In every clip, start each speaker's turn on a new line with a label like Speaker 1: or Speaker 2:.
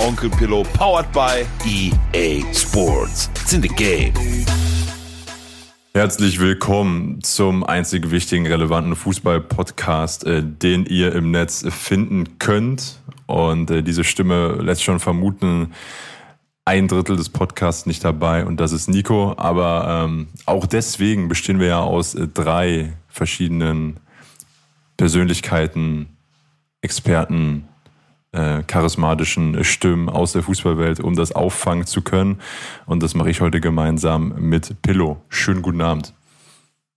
Speaker 1: Onkel Pillow, powered by EA Sports. It's in the game.
Speaker 2: Herzlich willkommen zum einzig wichtigen, relevanten Fußball-Podcast, äh, den ihr im Netz finden könnt. Und äh, diese Stimme lässt schon vermuten, ein Drittel des Podcasts nicht dabei und das ist Nico. Aber ähm, auch deswegen bestehen wir ja aus äh, drei verschiedenen Persönlichkeiten, Experten, äh, charismatischen Stimmen aus der Fußballwelt, um das auffangen zu können. Und das mache ich heute gemeinsam mit Pillow. Schönen guten Abend.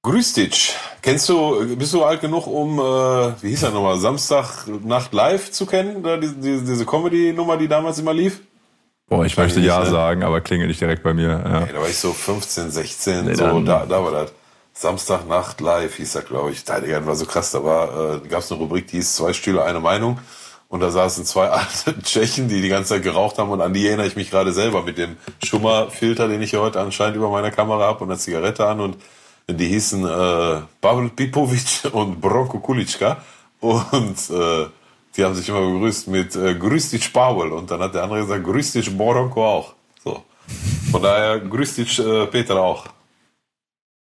Speaker 3: Grüß dich. Kennst du, bist du alt genug, um, äh, wie hieß er nochmal, Samstag Nacht Live zu kennen? Da, diese, diese Comedy-Nummer, die damals immer lief?
Speaker 2: Boah, ich möchte ja ne? sagen, aber klingelt nicht direkt bei mir. Ja.
Speaker 3: Nee, da war ich so 15, 16, nee, so, da, da war das. Samstagnacht live hieß das, glaube ich. Das war so krass. Da war, äh, gab es eine Rubrik, die hieß Zwei Stühle, eine Meinung. Und da saßen zwei alte Tschechen, die die ganze Zeit geraucht haben. Und an die erinnere ich mich gerade selber mit dem Schummerfilter, den ich hier heute anscheinend über meiner Kamera habe und eine Zigarette an. Und die hießen äh, Pavel Pipovic und Bronko Kulitschka. Und äh, die haben sich immer begrüßt mit äh, Grüß dich Pavel. Und dann hat der andere gesagt, Grüß dich Boronko auch. So. Von daher, Grüß dich äh, Peter auch.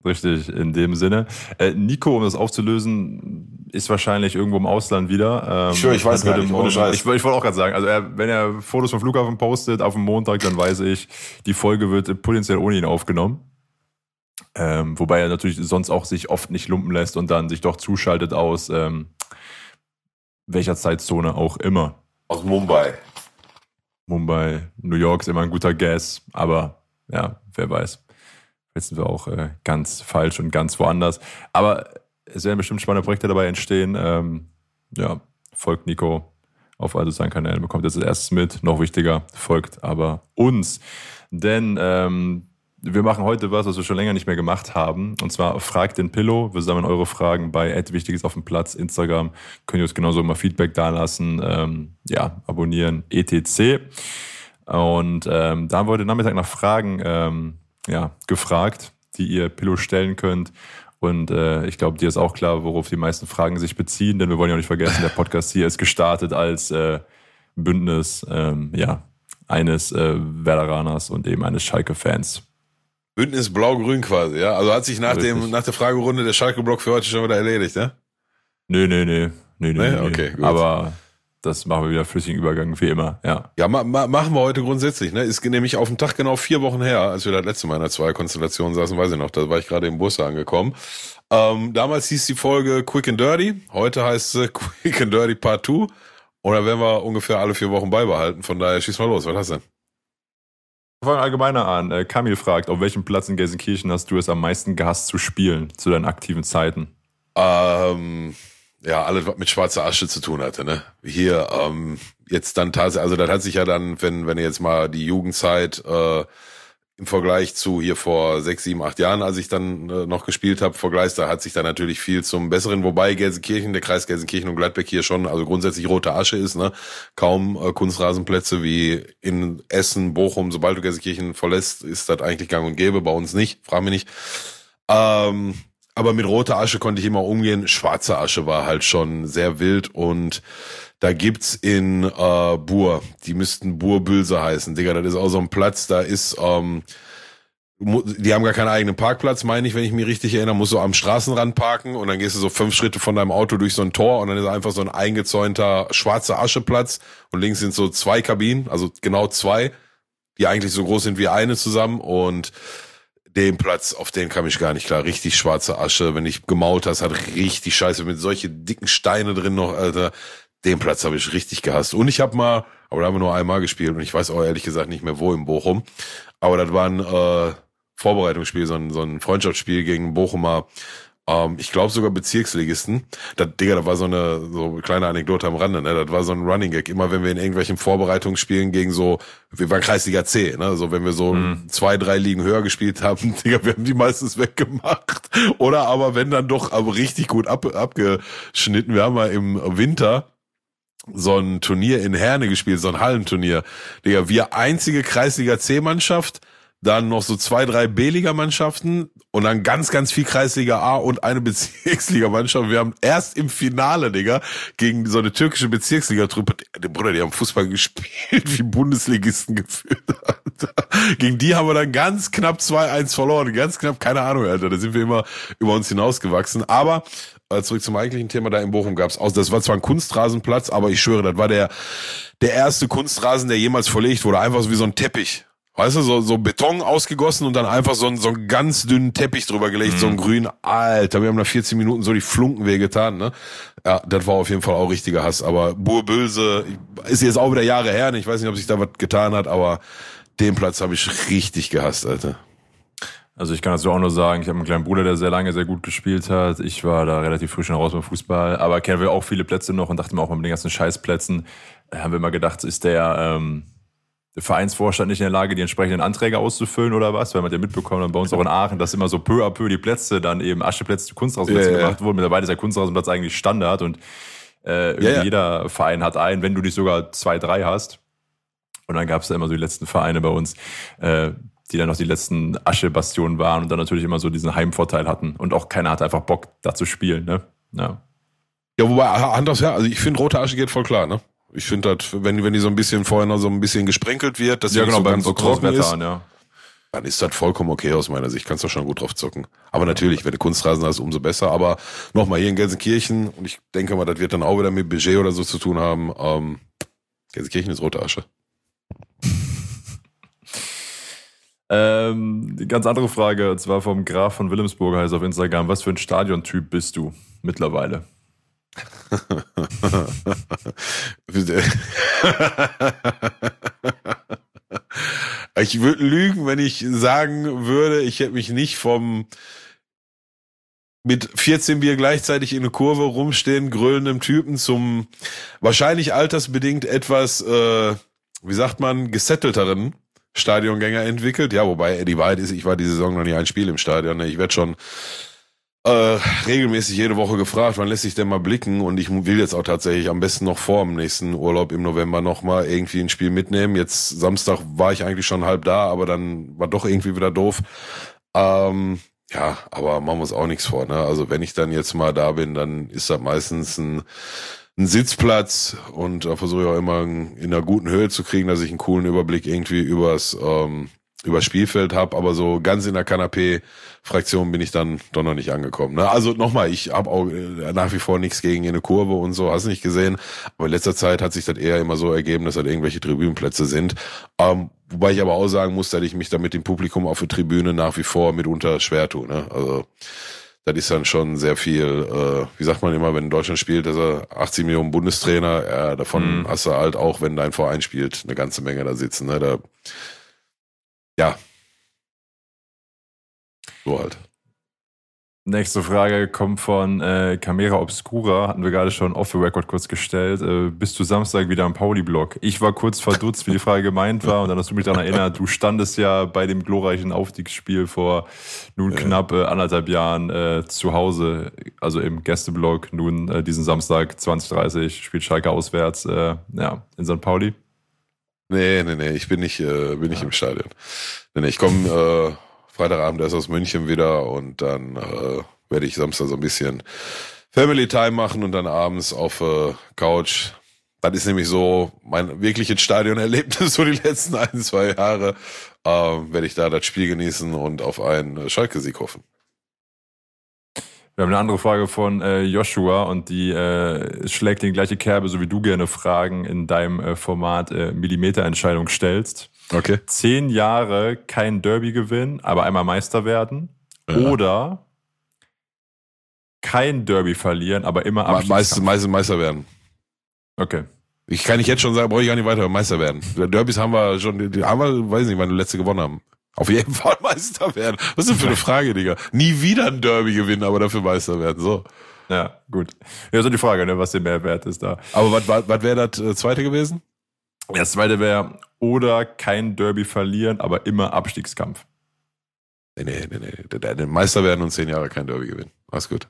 Speaker 2: Richtig, in dem Sinne. Äh, Nico, um das aufzulösen, ist wahrscheinlich irgendwo im Ausland wieder.
Speaker 3: Ähm, ich schwöre, ich weiß gar nicht, ohne Scheiß.
Speaker 2: Ich, ich wollte auch gerade sagen, also er, wenn er Fotos vom Flughafen postet auf dem Montag, dann weiß ich, die Folge wird potenziell ohne ihn aufgenommen. Ähm, wobei er natürlich sonst auch sich oft nicht lumpen lässt und dann sich doch zuschaltet aus ähm, welcher Zeitzone auch immer.
Speaker 3: Aus Mumbai.
Speaker 2: Mumbai, New York ist immer ein guter Guess, aber ja, wer weiß. Jetzt sind wir auch äh, ganz falsch und ganz woanders. Aber es werden bestimmt spannende Projekte dabei entstehen. Ähm, ja, folgt Nico auf all seinen Kanälen, bekommt jetzt als erstes mit. Noch wichtiger, folgt aber uns. Denn ähm, wir machen heute was, was wir schon länger nicht mehr gemacht haben. Und zwar fragt den Pillow. Wir sammeln eure Fragen bei Wichtiges auf dem Platz, Instagram. Könnt ihr uns genauso immer Feedback dalassen. Ähm, ja, abonnieren, etc. Und ähm, da haben wir heute Nachmittag nach Fragen ähm, ja, gefragt, die ihr Pillow stellen könnt. Und äh, ich glaube, dir ist auch klar, worauf die meisten Fragen sich beziehen, denn wir wollen ja auch nicht vergessen, der Podcast hier ist gestartet als äh, Bündnis ähm, ja, eines äh, Werderaners und eben eines Schalke-Fans.
Speaker 3: Bündnis Blau-Grün quasi, ja? Also hat sich nach, dem, nach der Fragerunde der Schalke-Block für heute schon wieder erledigt, ja?
Speaker 2: Nö, nö, nö. Nö, nö,
Speaker 3: nee? Okay,
Speaker 2: gut. Aber das machen wir wieder flüssigen Übergang, wie immer, ja.
Speaker 3: Ja, ma ma machen wir heute grundsätzlich, ne? Ist nämlich auf dem Tag genau vier Wochen her, als wir das letzte Mal in der Zwei-Konstellation saßen, weiß ich noch, da war ich gerade im Bus angekommen. Ähm, damals hieß die Folge Quick and Dirty, heute heißt sie Quick and Dirty Part 2. Oder werden wir ungefähr alle vier Wochen beibehalten, von daher schieß mal los, was hast du denn?
Speaker 2: Wir fangen allgemeiner an. Äh, Kamil fragt, auf welchem Platz in Gelsenkirchen hast du es am meisten gehasst zu spielen, zu deinen aktiven Zeiten?
Speaker 3: Ähm, ja, alles, was mit schwarzer Asche zu tun hatte, ne? Hier, ähm, jetzt dann tatsächlich, also das hat sich ja dann, wenn, wenn ihr jetzt mal die Jugendzeit äh, im Vergleich zu hier vor sechs, sieben, acht Jahren, als ich dann äh, noch gespielt habe, vergleichst, da hat sich da natürlich viel zum Besseren, wobei Gelsenkirchen, der Kreis Gelsenkirchen und Gladbeck hier schon, also grundsätzlich rote Asche ist, ne? Kaum äh, Kunstrasenplätze wie in Essen, Bochum, sobald du Gelsenkirchen verlässt, ist das eigentlich gang und gäbe, bei uns nicht, frag mich nicht. Ähm, aber mit roter Asche konnte ich immer umgehen. Schwarze Asche war halt schon sehr wild. Und da gibt's in äh, Bur, die müssten Burbülse heißen, Digga, das ist auch so ein Platz, da ist, ähm, die haben gar keinen eigenen Parkplatz, meine ich, wenn ich mich richtig erinnere, musst du am Straßenrand parken und dann gehst du so fünf Schritte von deinem Auto durch so ein Tor und dann ist einfach so ein eingezäunter schwarzer Ascheplatz. Und links sind so zwei Kabinen, also genau zwei, die eigentlich so groß sind wie eine zusammen. Und den Platz, auf den kam ich gar nicht klar. Richtig schwarze Asche, wenn ich gemaut hast, hat richtig scheiße mit solche dicken Steine drin noch, Alter. Den Platz habe ich richtig gehasst. Und ich habe mal, aber da haben wir nur einmal gespielt und ich weiß auch ehrlich gesagt nicht mehr wo im Bochum. Aber das war ein äh, Vorbereitungsspiel, so ein, so ein Freundschaftsspiel gegen Bochumer Ähm, ich glaube sogar Bezirksligisten. Das, Digga, da war so eine so eine kleine Anekdote am Rande, ne? Das war so ein Running Gag. Immer wenn wir in irgendwelchen Vorbereitungsspielen gegen so, wir waren Kreisliga C, ne? So wenn wir so mhm. zwei, drei Ligen höher gespielt haben, Digga, wir haben die meistens weggemacht. Oder aber wenn dann doch aber richtig gut ab, abgeschnitten. Wir haben mal im Winter so ein Turnier in Herne gespielt, so ein Hallenturnier. Digga, wir einzige Kreisliga C-Mannschaft, dann noch so zwei, drei B-Liga-Mannschaften und dann ganz, ganz viel Kreisliga A und eine Bezirksliga-Mannschaft. Wir haben erst im Finale, Digga, gegen so eine türkische Bezirksliga-Truppe, Bruder, die haben Fußball gespielt, wie Bundesligisten gefühlt. Alter. Gegen die haben wir dann ganz knapp 2-1 verloren. Ganz knapp, keine Ahnung, Alter. Da sind wir immer über uns hinausgewachsen. Aber äh, zurück zum eigentlichen Thema, da in Bochum gab's aus. Das war zwar ein Kunstrasenplatz, aber ich schwöre, das war der, der erste Kunstrasen, der jemals verlegt wurde. Einfach so wie so ein Teppich. Weißt du, so, so Beton ausgegossen und dann einfach so, ein, so einen ganz dünnen Teppich drüber gelegt, mhm. so ein mhm. grün. Alter, wir haben nach 14 Minuten so die Flunken wehgetan, ne? Ja, das war auf jeden Fall auch richtiger Hass. Aber Burbülse ist jetzt auch wieder Jahre her. Ich weiß nicht, ob sich da was getan hat, aber den Platz habe ich richtig gehasst, Alter.
Speaker 2: Also ich kann dazu auch nur sagen, ich habe einen kleinen Bruder, der sehr lange sehr gut gespielt hat. Ich war da relativ früh schon raus beim Fußball, aber kennen wir auch viele Plätze noch und dachte mir auch mal mit den ganzen Scheißplätzen, äh, haben wir immer gedacht, ist der ähm, der Vereinsvorstand nicht in der Lage, die entsprechenden Anträge auszufüllen oder was? Weil man ja mitbekommen hat bei uns auch in Aachen, dass immer so peu à peu die Plätze dann eben Ascheplätze zu Kunstrasenplätzen ja, gemacht ja. wurden. Mittlerweile ist der Kunstrasenplatz eigentlich Standard und äh, ja, jeder Verein hat einen, wenn du dich sogar zwei, drei hast. Und dann gab es da immer so die letzten Vereine bei uns, äh, die dann noch die letzten Aschebastionen waren und dann natürlich immer so diesen Heimvorteil hatten. Und auch keiner hatte einfach Bock, da zu spielen, ne? Ja.
Speaker 3: Ja, wobei, anders ja, also ich finde, rote Asche geht voll klar, ne? Ich finde das, wenn, wenn die so ein bisschen vorher noch so ein bisschen gesprenkelt wird, dass
Speaker 2: ja, genau,
Speaker 3: so
Speaker 2: ganz so trocken ist, an, ja.
Speaker 3: dann ist das vollkommen okay aus meiner Sicht. Kannst du schon gut drauf zocken. Aber natürlich, wenn du Kunstrasen hast, umso besser. Aber nochmal hier in Gelsenkirchen, und ich denke mal, das wird dann auch wieder mit Budget oder so zu tun haben, ähm, Gelsenkirchen ist rote Asche.
Speaker 2: Ähm, die ganz andere Frage, und zwar vom Graf von Wilhelmsburg heißt auf Instagram, was für ein Stadiontyp bist du mittlerweile?
Speaker 3: ich würde lügen, wenn ich sagen würde, ich hätte mich nicht vom mit 14 Bier gleichzeitig in eine Kurve rumstehen, grölendem Typen zum wahrscheinlich altersbedingt etwas, äh, wie sagt man, gesettelteren Stadiongänger entwickelt. Ja, wobei die Wahrheit ist, ich war die Saison noch nie ein Spiel im Stadion. Ne? Ich werde schon äh, regelmäßig jede Woche gefragt, wann lässt sich denn mal blicken und ich will jetzt auch tatsächlich am besten noch vor dem nächsten Urlaub im November noch mal irgendwie ein Spiel mitnehmen. Jetzt Samstag war ich eigentlich schon halb da, aber dann war doch irgendwie wieder doof. Ähm, ja, aber man muss auch nichts vor. Ne? Also wenn ich dann jetzt mal da bin, dann ist das meistens ein, ein Sitzplatz und da versuche ich auch immer in einer guten Höhe zu kriegen, dass ich einen coolen Überblick irgendwie übers ähm, über Spielfeld habe, aber so ganz in der Kanapé-Fraktion bin ich dann doch noch nicht angekommen. Ne? Also nochmal, ich habe auch äh, nach wie vor nichts gegen eine Kurve und so, hast nicht gesehen. Aber in letzter Zeit hat sich das eher immer so ergeben, dass halt irgendwelche Tribünenplätze sind. Ähm, wobei ich aber auch sagen muss, dass ich mich da mit dem Publikum auf der Tribüne nach wie vor mitunter schwer tue. Ne? Also das ist dann schon sehr viel, äh, wie sagt man immer, wenn Deutschland spielt, dass er 80 Millionen Bundestrainer, äh, davon mhm. hast du halt auch, wenn dein Verein spielt, eine ganze Menge da sitzen. Ne? Da ja. So halt.
Speaker 2: Nächste Frage kommt von äh, Camera Obscura, hatten wir gerade schon off the record kurz gestellt. Äh, bist du Samstag wieder am Pauli-Blog? Ich war kurz verdutzt, wie die Frage gemeint war und dann hast du mich daran erinnert, du standest ja bei dem glorreichen Aufstiegsspiel vor nun knapp äh, anderthalb Jahren äh, zu Hause, also im Gästeblog, nun äh, diesen Samstag 2030 spielt Schalke auswärts äh, ja, in St. Pauli.
Speaker 3: Nee, nee, nee, ich bin nicht, äh, bin nicht im Stadion. Nee, nee, ich komme äh, Freitagabend erst aus München wieder und dann äh, werde ich Samstag so ein bisschen Family Time machen und dann abends auf äh, Couch. Das ist nämlich so mein wirkliches Stadionerlebnis so die letzten ein, zwei Jahre. Äh, werde ich da das Spiel genießen und auf einen Schalke-Sieg hoffen.
Speaker 2: Wir haben eine andere Frage von äh, Joshua und die äh, schlägt in die gleiche Kerbe, so wie du gerne Fragen in deinem äh, Format äh, Millimeterentscheidung stellst.
Speaker 3: Okay.
Speaker 2: Zehn Jahre kein Derby gewinnen, aber einmal Meister werden. Ja. Oder kein Derby verlieren, aber immer
Speaker 3: Meister, Meister, Meister werden.
Speaker 2: Okay.
Speaker 3: Ich kann nicht jetzt schon sagen, brauche ich gar nicht weiter Meister werden. Derbys haben wir schon, haben wir, weiß nicht, wann wir letzte gewonnen haben. Auf jeden Fall Meister werden. Was ist denn für eine Frage, Digga? Nie wieder ein Derby gewinnen, aber dafür Meister werden. So.
Speaker 2: Ja, gut. Ja, so die Frage, ne, was der Mehrwert ist da.
Speaker 3: Aber was, was, was wäre das äh, zweite gewesen?
Speaker 2: Das zweite wäre, oder kein Derby verlieren, aber immer Abstiegskampf.
Speaker 3: Nee, nee, nee, nee. Meister werden und zehn Jahre kein Derby gewinnen. Alles gut.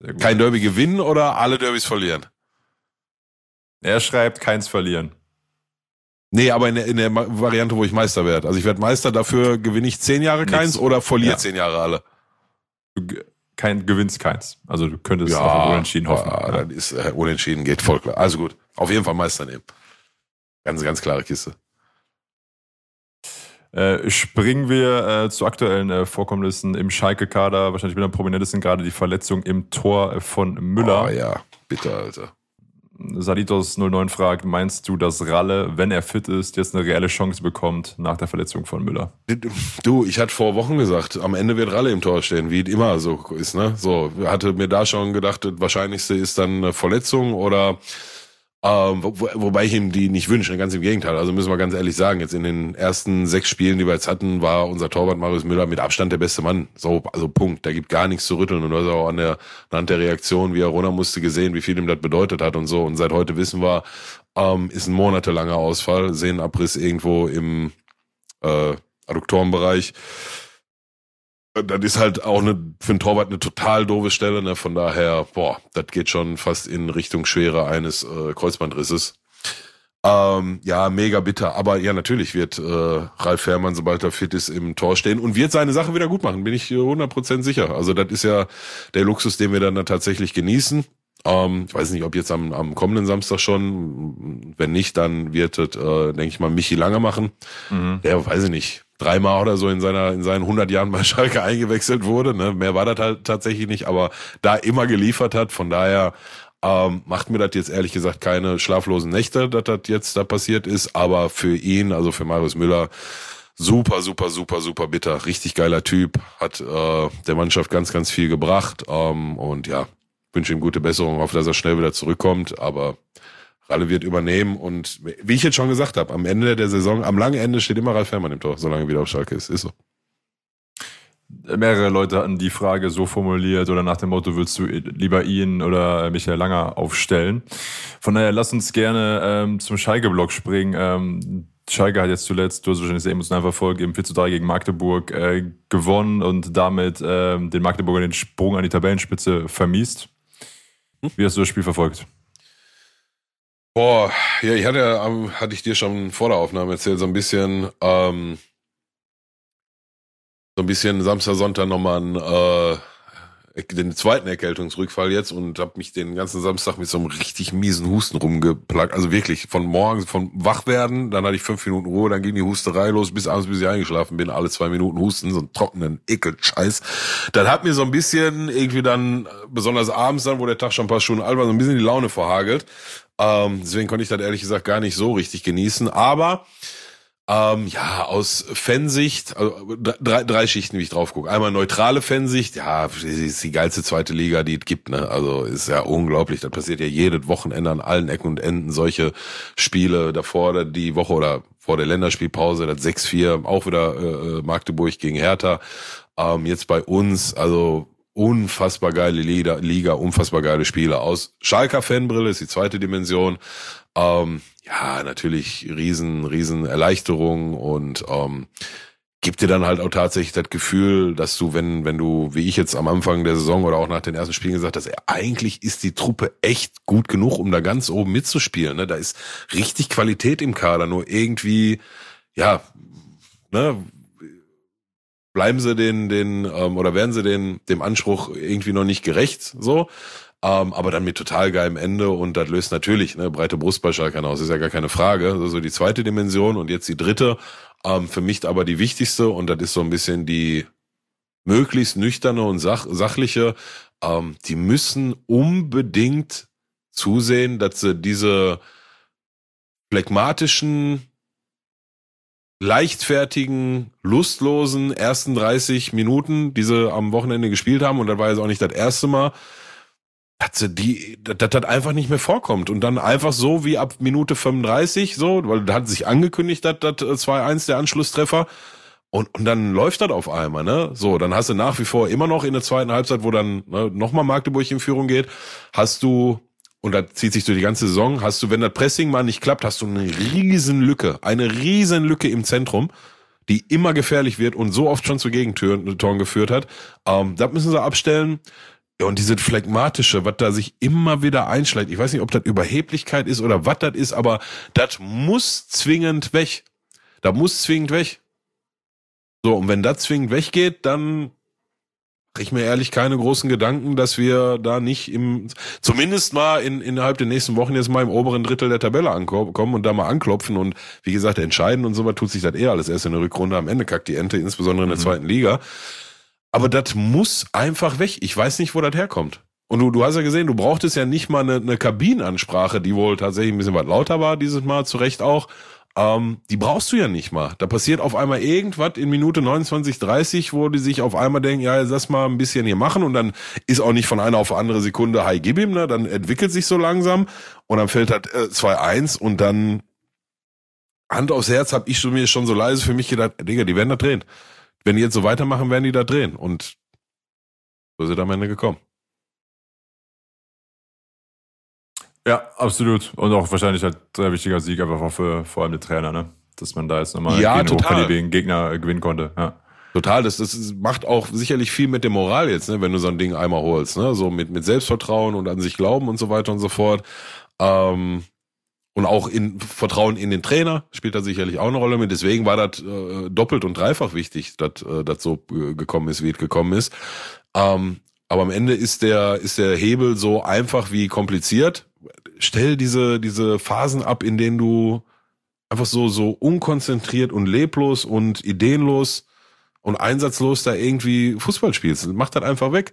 Speaker 2: Gut.
Speaker 3: Kein Derby gewinnen oder alle Derbys verlieren?
Speaker 2: er schreibt, keins verlieren.
Speaker 3: Nee, aber in der, in der Variante, wo ich Meister werde. Also ich werde Meister, dafür gewinne ich zehn Jahre keins
Speaker 2: Nix.
Speaker 3: oder verliere
Speaker 2: Ja.
Speaker 3: zehn Jahre alle.
Speaker 2: Du kein, gewinnst keins. Also du könntest auf ein Unentschieden hoffen.
Speaker 3: Ja,
Speaker 2: Ja.
Speaker 3: dann ist äh, unentschieden, geht voll klar. Also gut. Auf jeden Fall Meister nehmen. Ganz, ganz klare Kiste.
Speaker 2: Äh, springen wir äh, zu aktuellen äh, Vorkommnissen im Schalke-Kader. Wahrscheinlich mit am prominentesten gerade die Verletzung im Tor von Müller.
Speaker 3: Oh ja, bitte, Alter.
Speaker 2: Salitos 09 fragt, meinst du, dass Ralle, wenn er fit ist, jetzt eine reelle Chance bekommt nach der Verletzung von Müller?
Speaker 3: Du, ich hatte vor Wochen gesagt, am Ende wird Ralle im Tor stehen, wie immer so ist, ne? So, hatte mir da schon gedacht, das Wahrscheinlichste ist dann eine Verletzung oder ähm, wo, wo- wobei ich ihm die nicht wünsche, ganz im Gegenteil. Also müssen wir ganz ehrlich sagen, jetzt in den ersten sechs Spielen, die wir jetzt hatten, war unser Torwart Marius Müller mit Abstand der beste Mann. So, also Punkt. Da gibt gar nichts zu rütteln. Und du hast auch an der, anhand der Reaktion, wie er runter musste, gesehen, wie viel ihm das bedeutet hat und so. Und seit heute wissen wir, ähm, ist ein monatelanger Ausfall, Sehnenabriss irgendwo im äh, Adduktorenbereich. Das ist halt auch eine, für einen Torwart eine total doofe Stelle, ne? Von daher, boah, das geht schon fast in Richtung Schwere eines äh, Kreuzbandrisses. Ähm, ja, mega bitter. Aber ja, natürlich wird äh, Ralf Fährmann, sobald er fit ist, im Tor stehen und wird seine Sache wieder gut machen, bin ich äh, 100% sicher. Also das ist ja der Luxus, den wir dann da tatsächlich genießen. Ähm, ich weiß nicht, ob jetzt am, am kommenden Samstag schon. Wenn nicht, dann wird es, äh, denke ich mal, Michi Lange machen. Der, weiß ich nicht, dreimal oder so in seiner in seinen 100 Jahren bei Schalke eingewechselt wurde. Ne? Mehr war das halt tatsächlich nicht, aber da immer geliefert hat. Von daher ähm, macht mir das jetzt ehrlich gesagt keine schlaflosen Nächte, dass das jetzt da passiert ist. Aber für ihn, also für Marius Müller, super, super, super, super bitter. Richtig geiler Typ, hat äh, der Mannschaft ganz, ganz viel gebracht. Ähm, und ja, wünsche ihm gute Besserung, hoffe, dass er schnell wieder zurückkommt. Aber Ralle wird übernehmen und wie ich jetzt schon gesagt habe, am Ende der Saison, am langen Ende steht immer Ralf Fährmann im Tor, solange er wieder auf Schalke ist. Ist so.
Speaker 2: Mehrere Leute hatten die Frage so formuliert oder nach dem Motto, willst du lieber ihn oder Michael Langer aufstellen? Von daher lass uns gerne ähm, zum Schalke-Block springen. Ähm, Schalke hat jetzt zuletzt, du hast wahrscheinlich sehr emotional verfolgt, eben 4 zu 3 gegen Magdeburg äh, gewonnen und damit ähm, den Magdeburger den Sprung an die Tabellenspitze vermiest. Wie hast du das Spiel verfolgt?
Speaker 3: Boah, ja, ich hatte, ähm, hatte ich dir schon vor der Aufnahme erzählt, so ein bisschen, ähm, so ein bisschen Samstag, Sonntag nochmal einen, äh, den zweiten Erkältungsrückfall jetzt und habe mich den ganzen Samstag mit so einem richtig miesen Husten rumgeplagt. Also wirklich von morgens, von Wachwerden, dann hatte ich fünf Minuten Ruhe, dann ging die Husterei los, bis abends, bis ich eingeschlafen bin, alle zwei Minuten Husten, so einen trockenen Ekelscheiß. Dann hat mir so ein bisschen irgendwie dann, besonders abends dann, wo der Tag schon ein paar Stunden alt war, so ein bisschen die Laune verhagelt. Ähm, deswegen konnte ich das ehrlich gesagt gar nicht so richtig genießen. Aber ähm, ja, aus Fansicht, also drei, drei Schichten, wie ich drauf gucke. Einmal neutrale Fansicht, ja, ist die geilste zweite Liga, die es gibt, ne? Also ist ja unglaublich. Das passiert ja jedes Wochenende an allen Ecken und Enden solche Spiele davor, die Woche oder vor der Länderspielpause, das 6-4, auch wieder äh, Magdeburg gegen Hertha. Ähm, jetzt bei uns, also unfassbar geile Liga, Liga, unfassbar geile Spiele. Aus Schalker Fanbrille ist die zweite Dimension. Ähm, ja, natürlich riesen, riesen Erleichterung und ähm, gibt dir dann halt auch tatsächlich das Gefühl, dass du, wenn, wenn du, wie ich jetzt am Anfang der Saison oder auch nach den ersten Spielen gesagt hast, eigentlich ist die Truppe echt gut genug, um da ganz oben mitzuspielen. Ne? Da ist richtig Qualität im Kader, nur irgendwie, ja, ne, bleiben sie den, den, ähm, oder werden sie den, dem Anspruch irgendwie noch nicht gerecht, so. Ähm, aber dann mit total geilem Ende und das löst natürlich ne, breite Brust bei Schalke aus, ist ja gar keine Frage. Also die zweite Dimension und jetzt die dritte, ähm, für mich aber die wichtigste und das ist so ein bisschen die möglichst nüchterne und sach sachliche. Ähm, die müssen unbedingt zusehen, dass sie diese phlegmatischen, leichtfertigen, lustlosen ersten 30 Minuten, die sie am Wochenende gespielt haben, und das war jetzt auch nicht das erste Mal, dass die, dass das einfach nicht mehr vorkommt. Und dann einfach so wie ab Minute 35, so, weil da hat sich angekündigt, dass das 2-1 der Anschlusstreffer. Und, und dann läuft das auf einmal, ne? So, dann hast du nach wie vor immer noch in der zweiten Halbzeit, wo dann ne, nochmal Magdeburg in Führung geht, hast du, und das zieht sich durch die ganze Saison, hast du, wenn das Pressing mal nicht klappt, hast du eine riesen Lücke, eine riesen Lücke im Zentrum, die immer gefährlich wird und so oft schon zu Gegentoren geführt hat. Ähm, das müssen sie abstellen. Ja, und diese Phlegmatische, was da sich immer wieder einschlägt, ich weiß nicht, ob das Überheblichkeit ist oder was das ist, aber das muss zwingend weg. Da muss zwingend weg. So, und wenn das zwingend weggeht, dann mache ich mir ehrlich keine großen Gedanken, dass wir da nicht im, zumindest mal in, innerhalb der nächsten Wochen jetzt mal im oberen Drittel der Tabelle ankommen und da mal anklopfen und wie gesagt, entscheiden und so was tut sich das eh alles erst in der Rückrunde. Am Ende kackt die Ente, insbesondere in der mhm. zweiten Liga. Aber das muss einfach weg. Ich weiß nicht, wo das herkommt. Und du, du hast ja gesehen, du brauchtest ja nicht mal eine, eine Kabinenansprache, die wohl tatsächlich ein bisschen was lauter war dieses Mal, zu Recht auch. Ähm, die brauchst du ja nicht mal. Da passiert auf einmal irgendwas in Minute 29, 30, wo die sich auf einmal denken, ja, lass mal ein bisschen hier machen und dann ist auch nicht von einer auf andere Sekunde, hi, gib ihm, ne? Dann entwickelt sich so langsam und dann fällt halt äh, 2-1 und dann Hand aufs Herz habe ich mir schon so leise für mich gedacht, Digga, die werden da drehen. Wenn die jetzt so weitermachen, werden die da drehen. Und so ist es am Ende gekommen.
Speaker 2: Ja, absolut. Und auch wahrscheinlich halt sehr wichtiger Sieg einfach für vor allem den Trainer, ne? Dass man da jetzt nochmal
Speaker 3: ja,
Speaker 2: gegen Gegner gewinnen konnte. Ja.
Speaker 3: Total, das, das macht auch sicherlich viel mit der Moral jetzt, ne, wenn du so ein Ding einmal holst, ne? So mit, mit Selbstvertrauen und an sich glauben und so weiter und so fort. Ähm, und auch in Vertrauen in den Trainer spielt da sicherlich auch eine Rolle mit. Deswegen war das äh, doppelt und dreifach wichtig, dass äh, das so äh, gekommen ist, wie es gekommen ist. Ähm, aber am Ende ist der, ist der Hebel so einfach wie kompliziert. Stell diese, diese Phasen ab, in denen du einfach so, so unkonzentriert und leblos und ideenlos und einsatzlos da irgendwie Fußball spielst. Mach das einfach weg.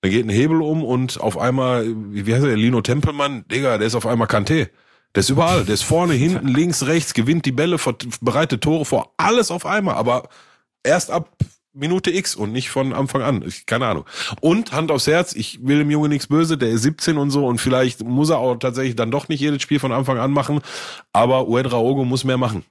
Speaker 3: Dann geht ein Hebel um und auf einmal, wie heißt der, Lino Tempelmann, Digga, der ist auf einmal Kanté. Der ist überall, der ist vorne, hinten, links, rechts, gewinnt die Bälle, bereitet Tore vor, alles auf einmal, aber erst ab Minute X und nicht von Anfang an. Ich, keine Ahnung. Und Hand aufs Herz, ich will dem Junge nichts böse, der ist 17 und so und vielleicht muss er auch tatsächlich dann doch nicht jedes Spiel von Anfang an machen, aber Uedraogo muss mehr machen.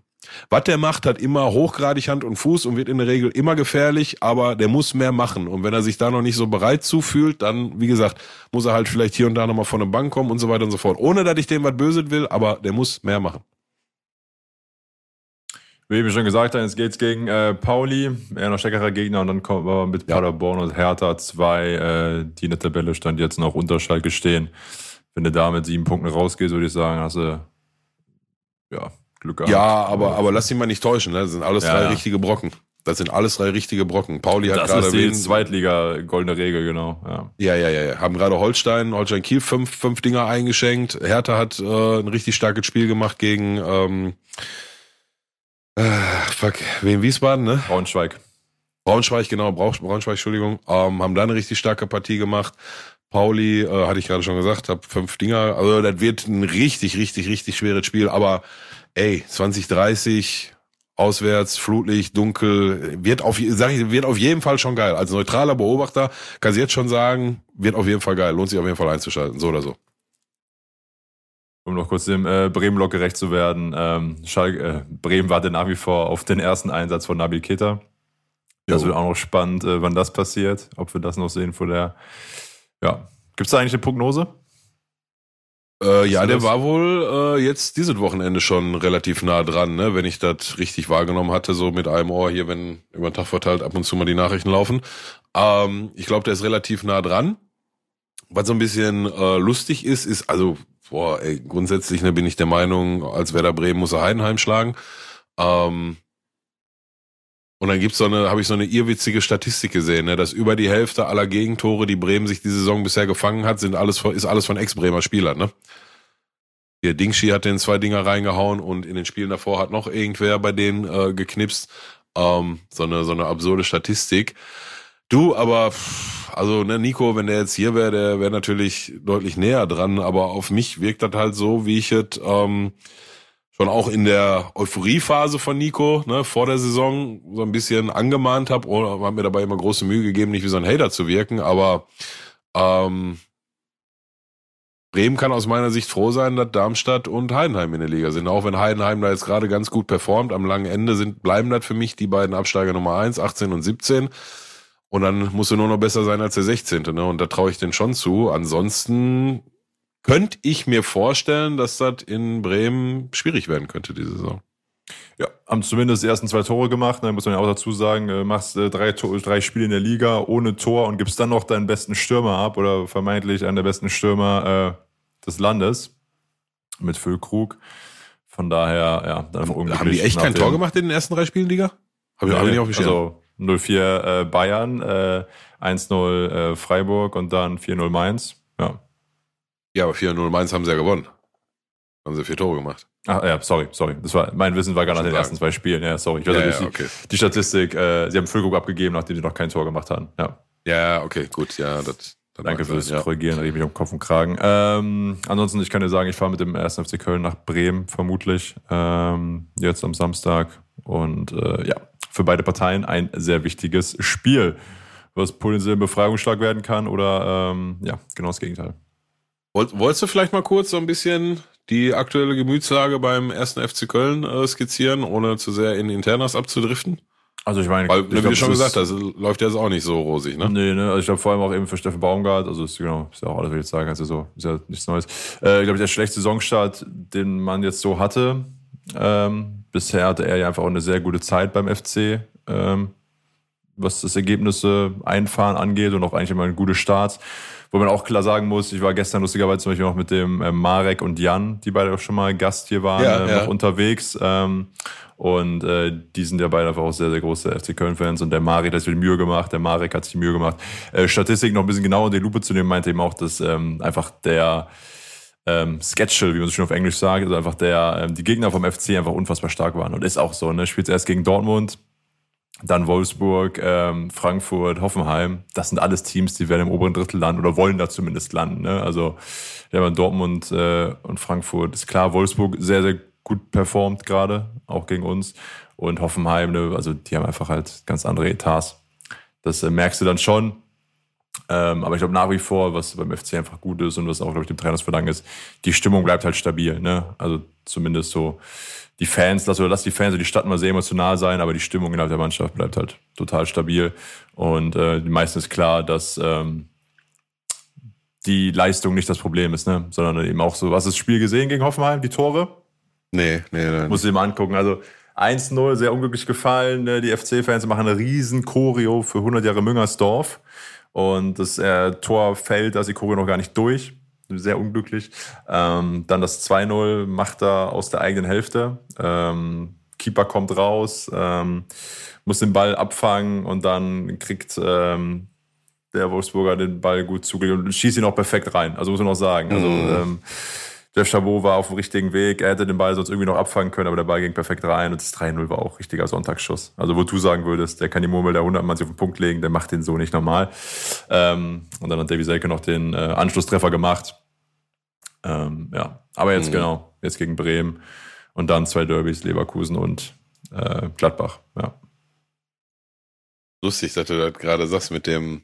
Speaker 3: Was der macht, hat immer hochgradig Hand und Fuß und wird in der Regel immer gefährlich, aber der muss mehr machen. Und wenn er sich da noch nicht so bereit zufühlt, dann, wie gesagt, muss er halt vielleicht hier und da nochmal von der Bank kommen und so weiter und so fort. Ohne, dass ich dem was böse will, aber der muss mehr machen.
Speaker 2: Wie wir schon gesagt jetzt geht's gegen äh, Pauli, eher noch stärkerer Gegner, und dann kommen wir mit ja. Paderborn und Hertha zwei, äh, die in der Tabelle stand jetzt noch unter Schalke stehen. Wenn du da mit sieben Punkten rausgehst, würde ich sagen, hast du ja, Glück gehabt.
Speaker 3: Ja, aber, aber lass dich mal nicht täuschen, ne? das sind alles ja, drei ja. richtige Brocken. Das sind alles drei richtige Brocken. Pauli hat gerade
Speaker 2: Das ist die Zweitliga goldene Regel, genau.
Speaker 3: Ja, ja, ja. ja. Haben gerade Holstein, Holstein Kiel fünf, fünf Dinger eingeschenkt. Hertha hat äh, ein richtig starkes Spiel gemacht gegen ähm, äh, fuck, wen Wiesbaden, ne?
Speaker 2: Braunschweig.
Speaker 3: Braunschweig, genau, Braunschweig, Entschuldigung. Ähm, haben da eine richtig starke Partie gemacht. Pauli, äh, hatte ich gerade schon gesagt, hab fünf Dinger. Also das wird ein richtig, richtig, richtig schweres Spiel. Aber ey, 2030 auswärts, flutlich, dunkel, wird auf, sag ich, wird auf jeden Fall schon geil. Als neutraler Beobachter kann ich jetzt schon sagen, wird auf jeden Fall geil. Lohnt sich auf jeden Fall einzuschalten, so oder so
Speaker 2: um noch kurz dem äh, Bremen-Block gerecht zu werden, ähm, Schalke, äh, Bremen wartet nach wie vor auf den ersten Einsatz von Nabil Keita. Das jo. wird auch noch spannend, äh, wann das passiert, ob wir das noch sehen vor der. Ja. Gibt es da eigentlich eine Prognose?
Speaker 3: Äh, ja, der war wohl äh, jetzt dieses Wochenende schon relativ nah dran, ne? wenn ich das richtig wahrgenommen hatte, so mit einem Ohr hier, wenn über den Tag verteilt ab und zu mal die Nachrichten laufen. Ähm, ich glaube, der ist relativ nah dran. Was so ein bisschen äh, lustig ist, ist, also boah, ey, grundsätzlich ne, bin ich der Meinung, als Werder Bremen muss er Heidenheim schlagen. Ähm, und dann gibt's so eine, habe ich so eine irrwitzige Statistik gesehen, ne, dass über die Hälfte aller Gegentore, die Bremen sich die Saison bisher gefangen hat, sind alles ist alles von Ex-Bremer Spielern, ne? Hier Dingshi hat den zwei Dinger reingehauen und in den Spielen davor hat noch irgendwer bei denen äh, geknipst. Ähm, so eine so eine absurde Statistik. Du, aber also ne, Nico, wenn der jetzt hier wäre, der wäre natürlich deutlich näher dran, aber auf mich wirkt das halt so, wie ich es ähm, schon auch in der Euphoriephase von Nico, ne, vor der Saison so ein bisschen angemahnt habe, oder habe mir dabei immer große Mühe gegeben, nicht wie so ein Hater zu wirken, aber ähm, Bremen kann aus meiner Sicht froh sein, dass Darmstadt und Heidenheim in der Liga sind. Auch wenn Heidenheim da jetzt gerade ganz gut performt, am langen Ende sind, bleiben das für mich die beiden Absteiger Nummer eins, 18 und 17. Und dann musst du nur noch besser sein als der 16. Ne? Und da traue ich den schon zu. Ansonsten könnte ich mir vorstellen, dass das in Bremen schwierig werden könnte diese Saison.
Speaker 2: Ja, haben zumindest die ersten zwei Tore gemacht. Da ne, muss man ja auch dazu sagen, äh, machst äh, drei, drei Spiele in der Liga ohne Tor und gibst dann noch deinen besten Stürmer ab oder vermeintlich einen der besten Stürmer äh, des Landes mit Füllkrug. Von daher, ja, dann
Speaker 3: unglücklich. Haben die echt kein Tor gemacht in den ersten drei Spielen Liga?
Speaker 2: Hab ich, nee, hab ich nicht auf Also 0-4 äh, Bayern, äh, 1-0 äh, Freiburg und dann 4-0 Mainz. Ja.
Speaker 3: Ja, aber 4-0 Mainz haben sie ja gewonnen. Haben sie vier Tore gemacht.
Speaker 2: Ach ja, sorry, sorry. Das war, mein Wissen war gar nach den ersten zwei Spielen. Ja, sorry. Ich weiß ja, ja, okay. die, die Statistik, äh, sie haben Füllkrug abgegeben, nachdem sie noch kein Tor gemacht haben. Ja.
Speaker 3: Ja, okay, gut. Ja, das,
Speaker 2: Danke fürs ja. Korrigieren, da ich mich um Kopf und Kragen. Ähm, ansonsten, ich kann dir sagen, ich fahre mit dem 1. FC Köln nach Bremen, vermutlich, ähm, jetzt am Samstag. Und äh, ja, für beide Parteien ein sehr wichtiges Spiel, was potenziell ein Befreiungsschlag werden kann oder ähm, ja, genau das Gegenteil.
Speaker 3: Wolltest du vielleicht mal kurz so ein bisschen die aktuelle Gemütslage beim 1. FC Köln äh, skizzieren, ohne zu sehr in Internas abzudriften?
Speaker 2: Also ich meine,
Speaker 3: Weil, ich wie glaub, du schon gesagt hast, läuft jetzt auch nicht so rosig, ne?
Speaker 2: Nee, ne? Also ich glaube vor allem auch eben für Steffen Baumgart, also ist genau, ist ja auch alles, was ich jetzt sagen, also so, ist ja nichts Neues. Äh, ich glaube, der schlechte Saisonstart, den man jetzt so hatte, ähm, bisher hatte er ja einfach auch eine sehr gute Zeit beim FC, ähm, was das Ergebnisse einfahren angeht und auch eigentlich immer ein gute Start. Wo man auch klar sagen muss, ich war gestern lustigerweise zum Beispiel noch mit dem äh, Marek und Jan, die beide auch schon mal Gast hier waren, ja, äh, ja. noch unterwegs. Ähm, und äh, die sind ja beide einfach auch sehr, sehr große FC Köln-Fans. Und der Marek hat sich die Mühe gemacht, der Marek hat sich die Mühe gemacht. Äh, Statistik noch ein bisschen genauer in die Lupe zu nehmen, meinte eben auch, dass ähm, einfach der ähm, Schedule, wie man so schön auf Englisch sagt, also einfach der, ähm, die Gegner vom FC einfach unfassbar stark waren. Und ist auch so, ne? Spielt erst gegen Dortmund, dann Wolfsburg, ähm, Frankfurt, Hoffenheim. Das sind alles Teams, die werden im oberen Drittel landen oder wollen da zumindest landen. Ne? Also ja, Dortmund äh, und Frankfurt ist klar. Wolfsburg sehr, sehr gut performt gerade, auch gegen uns. Und Hoffenheim, ne? also die haben einfach halt ganz andere Etats. Das äh, merkst du dann schon. Ähm, aber ich glaube nach wie vor, was beim FC einfach gut ist und was auch, glaube ich, dem Trainer verlangen ist, die Stimmung bleibt halt stabil. Ne? Also zumindest so die Fans, lass, oder lass die Fans und die Stadt mal sehr emotional sein, aber die Stimmung innerhalb der Mannschaft bleibt halt total stabil. Und äh, die meisten ist klar, dass ähm, die Leistung nicht das Problem ist, ne? sondern eben auch so, was ist das Spiel gesehen gegen Hoffenheim, die Tore?
Speaker 3: Nee, nee, nee.
Speaker 2: Muss ich mal angucken. Also 1-0, sehr unglücklich gefallen. Ne? Die FC-Fans machen eine riesen Choreo für 100 Jahre Müngersdorf. Und das äh, Tor fällt, da ist die Choreo noch gar nicht durch sehr unglücklich. Ähm, dann das 2-0 macht er aus der eigenen Hälfte. Ähm, Keeper kommt raus, ähm, muss den Ball abfangen und dann kriegt ähm, der Wolfsburger den Ball gut zugelegt und schießt ihn auch perfekt rein. Also muss man auch sagen. Also mhm. Jeff Chabot war auf dem richtigen Weg. Er hätte den Ball sonst irgendwie noch abfangen können, aber der Ball ging perfekt rein und das 3-0 war auch richtiger Sonntagsschuss. Also wo du sagen würdest, der kann die Murmel der 100 Mann auf den Punkt legen, der macht den so nicht normal. Ähm, und dann hat Davy Selke noch den äh, Anschlusstreffer gemacht. Ähm, ja, aber jetzt mhm. genau, jetzt gegen Bremen und dann zwei Derbys, Leverkusen und äh, Gladbach. Ja.
Speaker 3: Lustig, dass du das gerade sagst mit dem,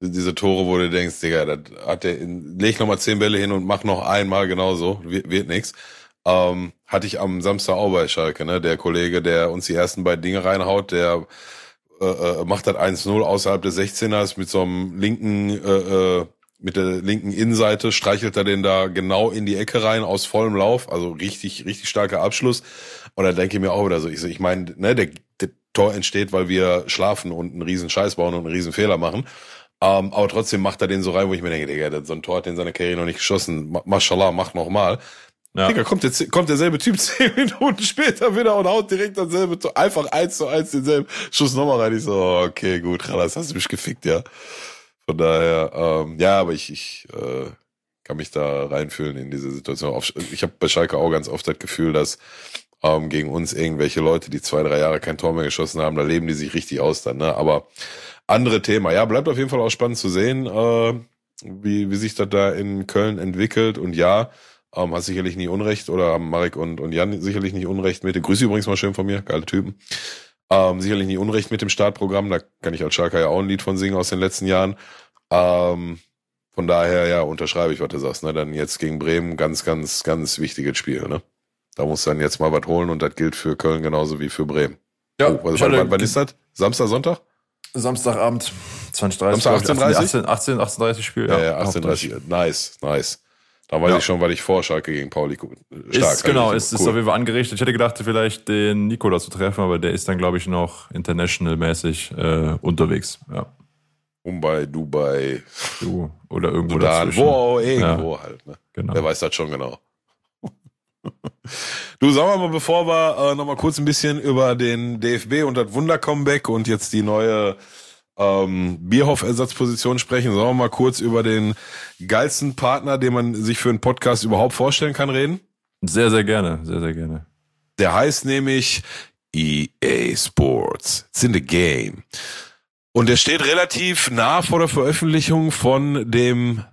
Speaker 3: diese Tore, wo du denkst, Digga, das hat der, leg nochmal zehn Bälle hin und mach noch einmal genauso, wird, wird nix. Ähm, hatte ich am Samstag auch bei Schalke, ne? Der Kollege, der uns die ersten beiden Dinge reinhaut, der äh, äh macht das 1-0 außerhalb des 16ers mit so einem linken äh, äh, mit der linken Innenseite streichelt er den da genau in die Ecke rein aus vollem Lauf, also richtig, richtig starker Abschluss. Und dann denke ich mir auch wieder so, ich, ich meine, ne, der, der Tor entsteht, weil wir schlafen und einen riesen Scheiß bauen und einen riesen Fehler machen. Ähm, aber trotzdem macht er den so rein, wo ich mir denke, Digga, so ein Tor hat in seiner Karriere noch nicht geschossen. Mashallah, mach noch mal. Ja. Digga, kommt, jetzt, kommt derselbe Typ zehn Minuten später wieder und haut direkt dasselbe Tor, einfach eins zu eins denselben Schuss nochmal rein. Ich so, okay, gut, das hast du mich gefickt, ja. Von daher, ähm, ja, aber ich, ich äh, kann mich da reinfühlen in diese Situation. Ich habe bei Schalke auch ganz oft das Gefühl, dass ähm, gegen uns irgendwelche Leute, die zwei, drei Jahre kein Tor mehr geschossen haben, da leben die sich richtig aus dann. Ne? Aber andere Thema. Ja, bleibt auf jeden Fall auch spannend zu sehen, äh, wie, wie sich das da in Köln entwickelt. Und ja, ähm, hast sicherlich nie Unrecht oder haben Marek und, und Jan sicherlich nicht Unrecht mit. Grüße übrigens mal schön von mir, geile Typen. Ähm, sicherlich nicht Unrecht mit dem Startprogramm, da kann ich als Schalker ja auch ein Lied von singen aus den letzten Jahren. Ähm, von daher, ja, unterschreibe ich, was du sagst. Ne? Dann jetzt gegen Bremen ganz, ganz, ganz wichtiges Spiel. Ne? Da muss dann jetzt mal was holen und das gilt für Köln genauso wie für Bremen.
Speaker 2: Ja,
Speaker 3: oh, was, wann, wann ist das? Samstag, Sonntag?
Speaker 2: Samstagabend, 20.30
Speaker 3: Samstag 18.30
Speaker 2: 18, 18, 18.30 Spiel.
Speaker 3: Ja, ja 18.30 Nice, nice. Da weiß
Speaker 2: Ja.
Speaker 3: ich schon, weil ich vor Schalke gegen Pauli gu- stark.
Speaker 2: Ist, genau,
Speaker 3: Also,
Speaker 2: ist, auf jeden Fall angerichtet. Ich hätte gedacht, vielleicht den Nikola zu treffen, aber der ist dann, glaube ich, noch international-mäßig äh, unterwegs. Ja.
Speaker 3: Mumbai, Dubai,
Speaker 2: Du, oder irgendwo
Speaker 3: Sudan,
Speaker 2: dazwischen.
Speaker 3: wo irgendwo halt. Ne?
Speaker 2: Genau.
Speaker 3: Wer weiß das schon genau. Du, sagen wir mal, bevor wir äh, nochmal kurz ein bisschen über den DFB und das Wunder-Comeback und jetzt die neue ähm, Bierhoff-Ersatzposition sprechen, sollen wir mal kurz über den geilsten Partner, den man sich für einen Podcast überhaupt vorstellen kann, reden?
Speaker 2: Sehr, sehr gerne. Sehr, sehr gerne.
Speaker 3: Der heißt nämlich EA Sports. It's in the game. Und der steht relativ nah vor der Veröffentlichung von dem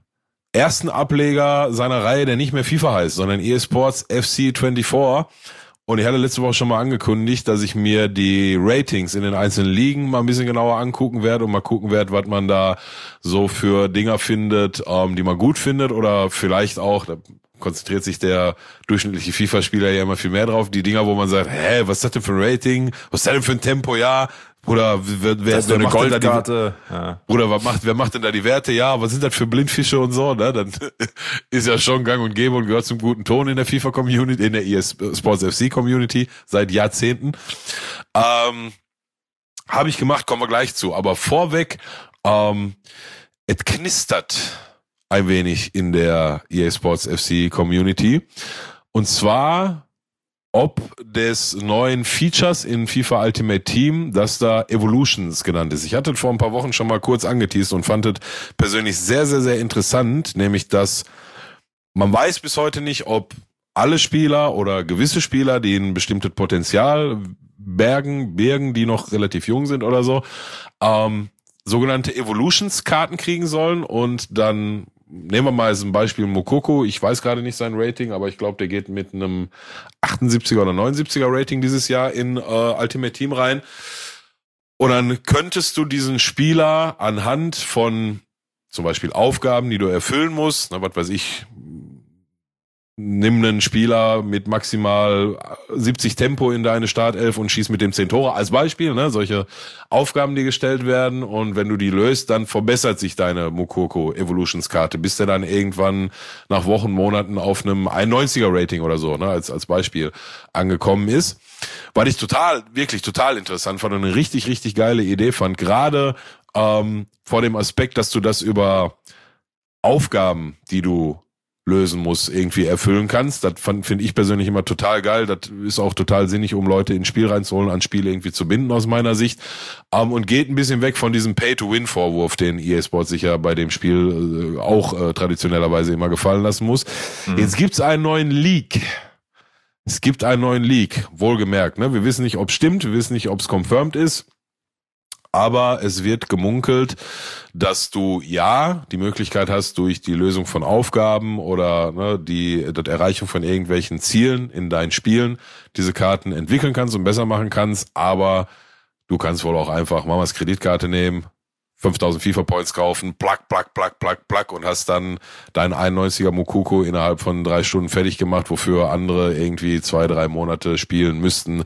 Speaker 3: ersten Ableger seiner Reihe, der nicht mehr FIFA heißt, sondern EA Sports FC 24. Und ich hatte letzte Woche schon mal angekündigt, dass ich mir die Ratings in den einzelnen Ligen mal ein bisschen genauer angucken werde und mal gucken werde, was man da so für Dinger findet, ähm, die man gut findet oder vielleicht auch, da konzentriert sich der durchschnittliche FIFA-Spieler ja immer viel mehr drauf, die Dinger, wo man sagt, hä, was ist das denn für ein Rating? Was ist das denn für ein Tempo? Ja, oder wer, wer, wer macht denn da die.
Speaker 2: Ja.
Speaker 3: Bruder, was macht, wer macht denn da die Werte? Ja, was sind das für Blindfische und so, ne? Dann ist ja schon gang und gäbe und gehört zum guten Ton in der FIFA-Community, in der ES Sports FC-Community seit Jahrzehnten. Ähm, Habe ich gemacht, kommen wir gleich zu. Aber vorweg, ähm, es knistert ein wenig in der EA Sports FC-Community. Und zwar ob des neuen Features in FIFA Ultimate Team, das da Evolutions genannt ist. Ich hatte vor ein paar Wochen schon mal kurz angeteased und fand es persönlich sehr, sehr, sehr interessant, nämlich dass man weiß bis heute nicht, ob alle Spieler oder gewisse Spieler, die ein bestimmtes Potenzial bergen, bergen, die noch relativ jung sind oder so, ähm, sogenannte Evolutions-Karten kriegen sollen und dann nehmen wir mal als ein Beispiel Mokoko. Ich weiß gerade nicht sein Rating, aber ich glaube, der geht mit einem 78er oder 79er Rating dieses Jahr in äh, Ultimate Team rein. Und dann könntest du diesen Spieler anhand von zum Beispiel Aufgaben, die du erfüllen musst, na, was weiß ich, nimm einen Spieler mit maximal 70 Tempo in deine Startelf und schieß mit dem 10 Tore als Beispiel, ne? solche Aufgaben, die gestellt werden und wenn du die löst, dann verbessert sich deine Mokoko Evolutions Karte, bis der dann irgendwann nach Wochen, Monaten auf einem 91er Rating oder so, ne? als, als Beispiel angekommen ist. Was ich total, wirklich total interessant fand und eine richtig, richtig geile Idee fand, gerade ähm, vor dem Aspekt, dass du das über Aufgaben, die du lösen musst, irgendwie erfüllen kannst. Das finde ich persönlich immer total geil. Das ist auch total sinnig, um Leute ins Spiel reinzuholen, an Spiele irgendwie zu binden aus meiner Sicht. Ähm, und geht ein bisschen weg von diesem Pay-to-Win-Vorwurf, den EA Sports sich ja bei dem Spiel äh, auch äh, traditionellerweise immer gefallen lassen muss. Jetzt gibt's einen neuen Leak. Es gibt einen neuen Leak, wohlgemerkt. Ne? Wir wissen nicht, ob stimmt, wir wissen nicht, ob es confirmed ist. Aber es wird gemunkelt, dass du ja die Möglichkeit hast, durch die Lösung von Aufgaben oder ne, die, die Erreichung von irgendwelchen Zielen in deinen Spielen diese Karten entwickeln kannst und besser machen kannst. Aber du kannst wohl auch einfach Mamas Kreditkarte nehmen, 5000 FIFA Points kaufen, plack, plack, plack, plack, plack und hast dann deinen 91er Mukoko innerhalb von drei Stunden fertig gemacht, wofür andere irgendwie zwei, drei Monate spielen müssten,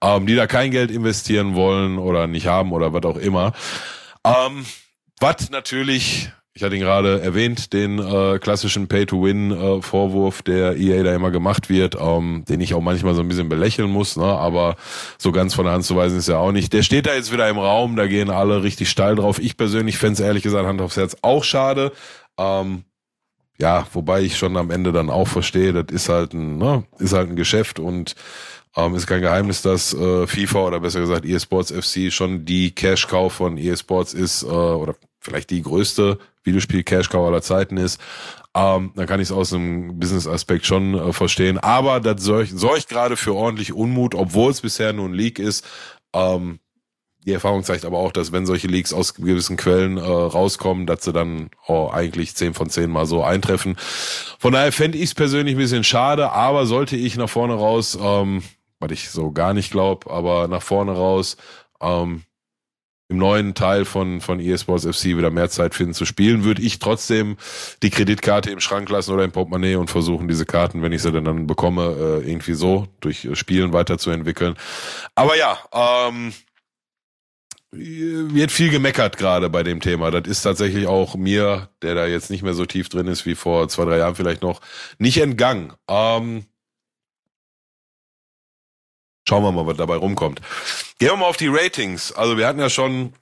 Speaker 3: ähm, die da kein Geld investieren wollen oder nicht haben oder was auch immer. Ähm, was natürlich, ich hatte ihn gerade erwähnt, den äh, klassischen Pay-to-Win-Vorwurf, der EA da immer gemacht wird, ähm, den ich auch manchmal so ein bisschen belächeln muss, ne? aber so ganz von der Hand zu weisen ist ja auch nicht. Der steht da jetzt wieder im Raum, da gehen alle richtig steil drauf. Ich persönlich fände es ehrlich gesagt Hand aufs Herz auch schade. Ähm, ja, wobei ich schon am Ende dann auch verstehe, das ist halt ein, ne, ist halt ein Geschäft und ähm, ist kein Geheimnis, dass äh, FIFA oder besser gesagt EA Sports FC schon die Cash-Cow von EA Sports ist äh, oder vielleicht die größte Videospiel-Cash-Cow aller Zeiten ist. Ähm, dann kann ich es aus einem Business-Aspekt schon äh, verstehen. Aber das sorgt, sorgt gerade für ordentlich Unmut, obwohl es bisher nur ein Leak ist. Ähm, die Erfahrung zeigt aber auch, dass wenn solche Leaks aus gewissen Quellen äh, rauskommen, dass sie dann oh, eigentlich 10 von 10 mal so eintreffen. Von daher fände ich es persönlich ein bisschen schade, aber sollte ich nach vorne raus, ähm, was ich so gar nicht glaube, aber nach vorne raus, ähm, im neuen Teil von, von eSports FC wieder mehr Zeit finden zu spielen, würde ich trotzdem die Kreditkarte im Schrank lassen oder im Portemonnaie und versuchen, diese Karten, wenn ich sie dann bekomme, äh, irgendwie so durch Spielen weiterzuentwickeln. Aber ja, ähm, wird viel gemeckert gerade bei dem Thema. Das ist tatsächlich auch mir, der da jetzt nicht mehr so tief drin ist wie vor zwei, drei Jahren vielleicht noch, nicht entgangen. Ähm, schauen wir mal, was dabei rumkommt. Gehen wir mal auf die Ratings. Also wir hatten ja schon,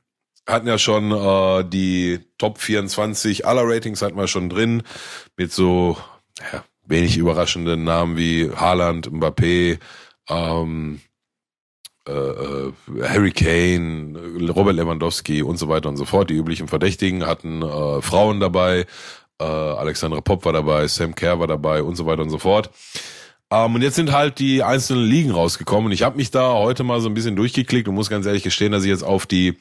Speaker 3: hatten ja schon äh, die Top 24 aller Ratings hatten wir schon drin mit so ja, wenig überraschenden Namen wie Haaland, Mbappé, ähm, äh, äh, Harry Kane, Robert Lewandowski und so weiter und so fort. Die üblichen Verdächtigen hatten äh, Frauen dabei, äh, Alexandra Popp war dabei, Sam Kerr war dabei und so weiter und so fort. Ähm, und jetzt sind halt die einzelnen Ligen rausgekommen. Und ich habe mich da heute mal so ein bisschen durchgeklickt und muss ganz ehrlich gestehen, dass ich jetzt auf die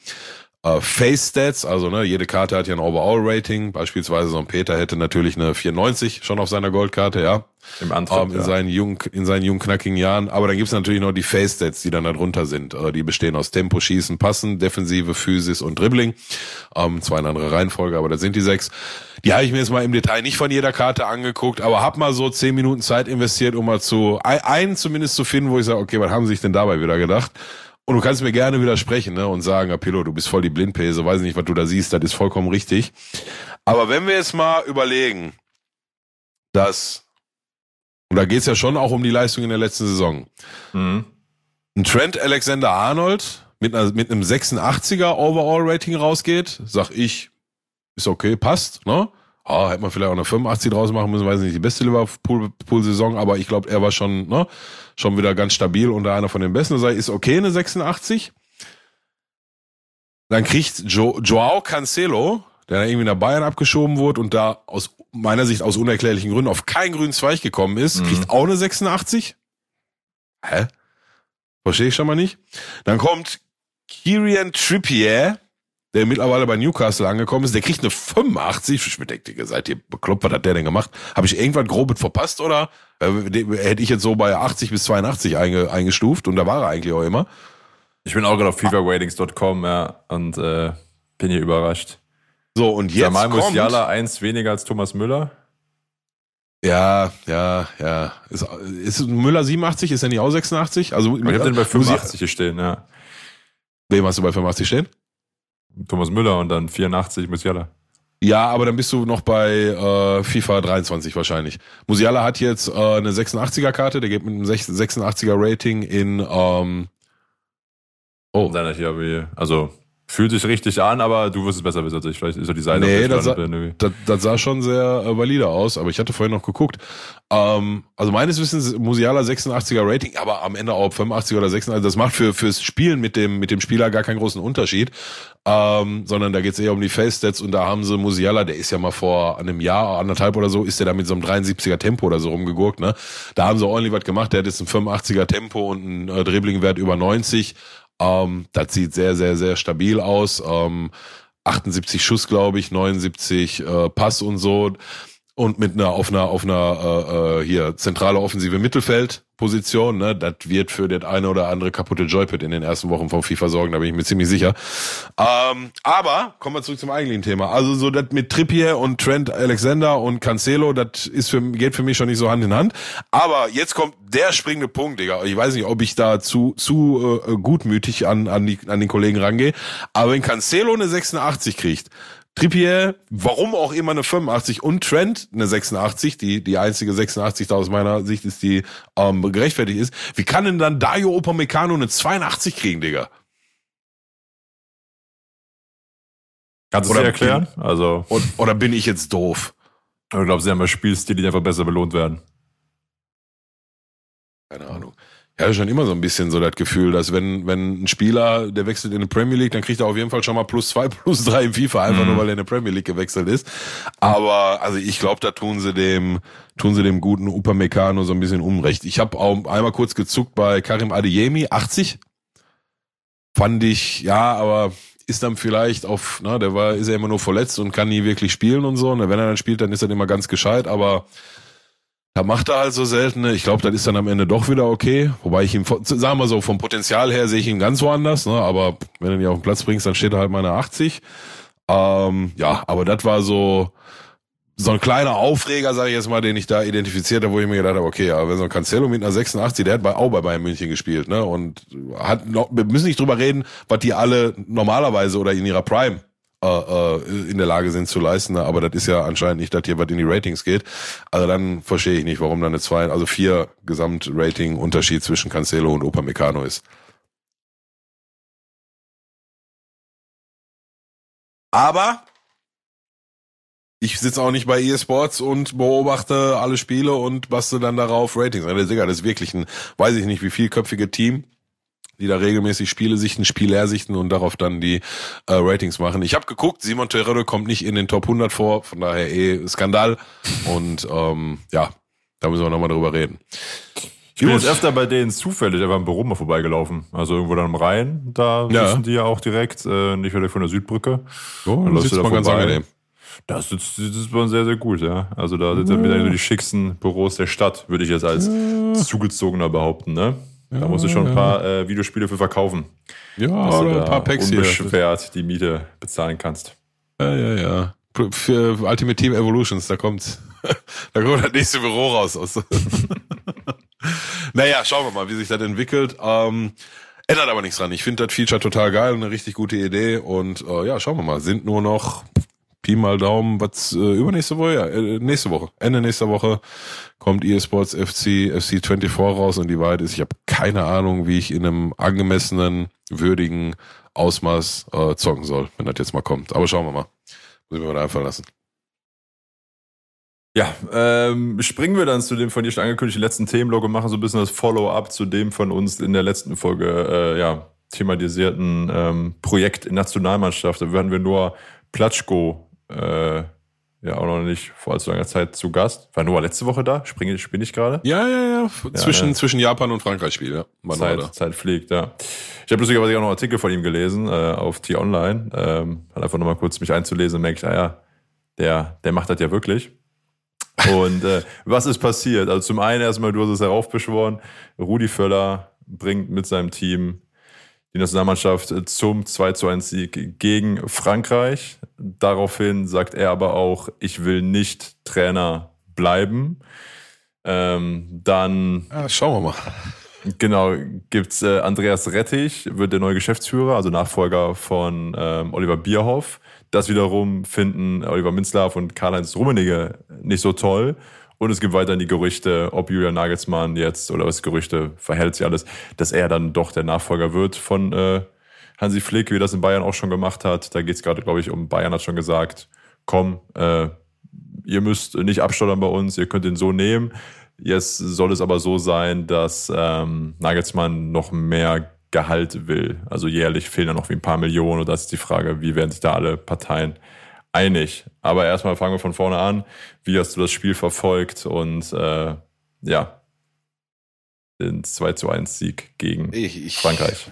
Speaker 3: äh, Face Stats, also ne, jede Karte hat ja ein Overall Rating. Beispielsweise so ein Peter hätte natürlich eine 94 schon auf seiner Goldkarte, ja.
Speaker 2: Im Antritt,
Speaker 3: ähm, in,
Speaker 2: ja.
Speaker 3: seinen jungen, in seinen jungen, knackigen Jahren. Aber dann gibt's natürlich noch die Face Stats, die dann da drunter sind. Äh, die bestehen aus Tempo, Schießen, Passen, Defensive, Physis und Dribbling. Ähm, zwar in anderer Reihenfolge, aber das sind die sechs. Die habe ich mir jetzt mal im Detail nicht von jeder Karte angeguckt, aber hab mal so zehn Minuten Zeit investiert, um mal zu ein- einen zumindest zu finden, wo ich sage, okay, was haben sie sich denn dabei wieder gedacht? Und du kannst mir gerne widersprechen ne, und sagen, Apillo, du bist voll die Blindpäse, weiß nicht, was du da siehst, das ist vollkommen richtig. Aber wenn wir jetzt mal überlegen, dass, und da geht's ja schon auch um die Leistung in der letzten Saison,
Speaker 2: Mhm.
Speaker 3: ein Trent Alexander-Arnold mit, einer, mit einem 86er Overall-Rating rausgeht, sag ich, ist okay, passt, ne? Ah, hätte man vielleicht auch eine 85 draus machen müssen, weiß nicht, die beste Liverpool-Saison, aber ich glaube, er war schon, ne, schon wieder ganz stabil und einer von den besten. Ich, ist okay, eine 86. Dann kriegt jo Joao Cancelo, der da irgendwie nach Bayern abgeschoben wurde und da aus meiner Sicht aus unerklärlichen Gründen auf keinen grünen Zweig gekommen ist,
Speaker 2: Mhm.
Speaker 3: kriegt auch eine 86. Hä? Verstehe ich schon mal nicht. Dann kommt Kirian Trippier, der mittlerweile bei Newcastle angekommen ist, der kriegt eine 85. Ich mir denke, Digga, seid ihr bekloppt, was hat der denn gemacht? Habe ich irgendwas Grobes verpasst oder? Äh, Hätte ich jetzt so bei 80 bis 82 einge, eingestuft und da war er eigentlich auch immer.
Speaker 2: Ich bin auch gerade auf FIFARatings.com, ja, und äh, bin hier überrascht.
Speaker 3: So, und jetzt
Speaker 2: Jamal
Speaker 3: kommt...
Speaker 2: Musiala eins weniger als Thomas Müller.
Speaker 3: Ja, ja, ja. Ist, ist Müller 87? Ist er nicht auch 86? Also,
Speaker 2: Ich habe den bei
Speaker 3: Musi-
Speaker 2: 85 hier stehen, ja.
Speaker 3: Wem hast du bei 85 stehen?
Speaker 2: Thomas Müller und dann 84 Musiala.
Speaker 3: Ja, aber dann bist du noch bei äh, FIFA 23 wahrscheinlich. Musiala hat jetzt äh, eine 86er Karte, der geht mit einem 86er Rating in ähm, Oh,
Speaker 2: hier wie, also fühlt sich richtig an, aber du wirst es besser wissen als ich. Vielleicht ist er die Seite.
Speaker 3: Nee, das
Speaker 2: ich
Speaker 3: sa-
Speaker 2: dran bin, irgendwie.
Speaker 3: das, das sah schon sehr äh, valide aus, aber ich hatte vorhin noch geguckt. Ähm, also meines Wissens Musiala 86er Rating, aber am Ende auch 85 oder 86. Also das macht für fürs Spielen mit dem mit dem Spieler gar keinen großen Unterschied, ähm, sondern da geht's eher um die Face Stats und da haben sie Musiala, der ist ja mal vor einem Jahr, anderthalb oder so, ist der da mit so einem 73er Tempo oder so rumgegurkt. Ne, da haben sie ordentlich was gemacht. Der hat jetzt ein 85er Tempo und einen äh, Dribblingwert über 90. Ähm, das sieht sehr sehr sehr stabil aus. Ähm, 78 Schuss, glaube ich, 79 äh, Pass und so. Und mit einer auf einer auf einer äh, äh, hier zentrale offensive Mittelfeldposition, ne, das wird für das eine oder andere kaputte Joypad in den ersten Wochen vom FIFA sorgen, da bin ich mir ziemlich sicher. Ähm, aber kommen wir zurück zum eigentlichen Thema. Also so das mit Trippier und Trent Alexander und Cancelo, das ist für geht für mich schon nicht so Hand in Hand. Aber jetzt kommt der springende Punkt, Digga. Ich weiß nicht, ob ich da zu zu äh, gutmütig an an die an den Kollegen rangehe, aber wenn Cancelo eine 86 kriegt, Trippier, warum auch immer eine 85 und Trent eine 86, die die einzige 86 da aus meiner Sicht ist, die ähm, gerechtfertigt ist. Wie kann denn dann Dario Upamecano eine 82 kriegen, Digga?
Speaker 2: Kannst du dir erklären? Also,
Speaker 3: Und, oder bin ich jetzt doof?
Speaker 2: du glaubst, sie haben ja Spielstile, die einfach besser belohnt werden.
Speaker 3: Keine Ahnung. Ich hatte schon immer so ein bisschen so das Gefühl, dass wenn, wenn ein Spieler, der wechselt in die Premier League, dann kriegt er auf jeden Fall schon mal plus zwei, plus drei im FIFA, einfach
Speaker 2: Mhm.
Speaker 3: nur weil er in die Premier League gewechselt ist. Aber also ich glaube, da tun sie dem, tun sie dem guten Upamecano so ein bisschen Unrecht. Ich habe auch einmal kurz gezuckt bei Karim Adeyemi, 80. Fand ich, ja, aber ist dann vielleicht auf, na, der war, ist ja immer nur verletzt und kann nie wirklich spielen und so. Und wenn er dann spielt, dann ist er immer ganz gescheit, aber Da macht er halt so selten. ne? Ich glaube, das ist dann am Ende doch wieder okay. Wobei ich ihm, sagen wir so, vom Potenzial her sehe ich ihn ganz woanders. Ne? Aber wenn du ihn auf den Platz bringst, dann steht er halt mal eine 80. Ähm, ja, aber das war so so ein kleiner Aufreger, sage ich jetzt mal, den ich da identifiziert habe, wo ich mir gedacht habe, okay, aber wenn so ein Cancelo mit einer 86, der hat bei, auch bei Bayern München gespielt, ne? Und hat noch, wir müssen nicht drüber reden, was die alle normalerweise oder in ihrer Prime in der Lage sind zu leisten, ne? aber das ist ja anscheinend nicht das hier, was in die Ratings geht. Also dann verstehe ich nicht, warum da eine zwei, also vier Gesamtrating-Unterschied zwischen Cancelo und Upamecano ist. Aber ich sitze auch nicht bei eSports und beobachte alle Spiele und bastel dann darauf Ratings. Das ist wirklich ein, weiß ich nicht, wie vielköpfige Team, die da regelmäßig Spiele sichten, Spieler sichten und darauf dann die äh, Ratings machen. Ich habe geguckt, Simon Terodde kommt nicht in den Top 100 vor, von daher eh Skandal. Und ähm, ja, da müssen wir nochmal drüber reden.
Speaker 2: Ich bin
Speaker 3: Gut.
Speaker 2: jetzt öfter bei denen zufällig einfach im Büro mal vorbeigelaufen. Also irgendwo dann am Rhein, da
Speaker 3: Ja.
Speaker 2: sitzen die ja auch direkt, äh, nicht weit von der Südbrücke.
Speaker 3: So,
Speaker 2: Dann läufst
Speaker 3: sitzt
Speaker 2: du da
Speaker 3: man ganz
Speaker 2: vorbei.
Speaker 3: angenehm.
Speaker 2: Das ist, das ist bei uns sehr, sehr gut, ja. Also da sind wieder so die schicksten Büros der Stadt, würde ich jetzt als zugezogener behaupten, ne? Da musst du schon ein paar äh, Videospiele für verkaufen,
Speaker 3: Ja, oder ein paar Packs hier.
Speaker 2: unbeschwert die Miete bezahlen kannst.
Speaker 3: Ja, ja, ja. Für Ultimate Team Evolutions, da kommt, da kommt das nächste Büro raus. Aus. naja, schauen wir mal, wie sich das entwickelt. Ähm, ändert aber nichts dran. Ich finde das Feature total geil und eine richtig gute Idee. Und äh, ja, schauen wir mal. Sind nur noch Pi mal Daumen, was äh, übernächste Woche, ja, äh, nächste Woche, Ende nächster Woche kommt eSports FC, FC 24 raus und die Wahrheit ist, ich habe keine Ahnung, wie ich in einem angemessenen, würdigen Ausmaß äh, zocken soll, wenn das jetzt mal kommt. Aber schauen wir mal. Muss ich mir mal einfallen lassen.
Speaker 2: Ja, ähm, springen wir dann zu dem von dir schon angekündigten letzten Themenblock und machen so ein bisschen das Follow-up zu dem von uns in der letzten Folge äh, ja, thematisierten ähm, Projekt in Nationalmannschaft. Da werden wir nur Platschko äh, ja auch noch nicht vor allzu langer Zeit zu Gast. War Noah letzte Woche da? Springe, spinne ich gerade?
Speaker 3: Ja, ja, ja. zwischen,
Speaker 2: ne.
Speaker 3: zwischen Japan und Frankreich Spiel, ja. War da.
Speaker 2: Zeit, Zeit fliegt, ja. Ich habe lustigerweise auch noch einen Artikel von ihm gelesen äh, auf T-Online. Ähm, hat einfach nochmal kurz mich einzulesen und merke ich, ah ja, der, der macht das ja wirklich. Und äh, was ist passiert? Also zum einen erstmal, du hast es heraufbeschworen, Rudi Völler bringt mit seinem Team die Nationalmannschaft zum 2 zu 1 Sieg gegen Frankreich. Daraufhin sagt er aber auch, ich will nicht Trainer bleiben. Ähm, dann
Speaker 3: Ja, schauen wir mal.
Speaker 2: Genau, gibt's äh, Andreas Rettich, wird der neue Geschäftsführer, also Nachfolger von ähm, Oliver Bierhoff. Das wiederum finden Oliver Minzlaff und Karl-Heinz Rummenigge nicht so toll. Und es gibt weiterhin die Gerüchte, ob Julian Nagelsmann jetzt, oder was Gerüchte, verhält sich alles, dass er dann doch der Nachfolger wird von äh, Hansi Flick, wie das in Bayern auch schon gemacht hat. Da geht's gerade, glaube ich, um Bayern hat schon gesagt, komm, äh, ihr müsst nicht abstottern bei uns, ihr könnt ihn so nehmen. Jetzt soll es aber so sein, dass ähm, Nagelsmann noch mehr Gehalt will. Also jährlich fehlen da noch wie ein paar Millionen und das ist die Frage, wie werden sich da alle Parteien einig. Aber erstmal fangen wir von vorne an. Wie hast du das Spiel verfolgt und äh, ja, den 2 zu 1 Sieg gegen
Speaker 3: Ich, ich,
Speaker 2: Frankreich.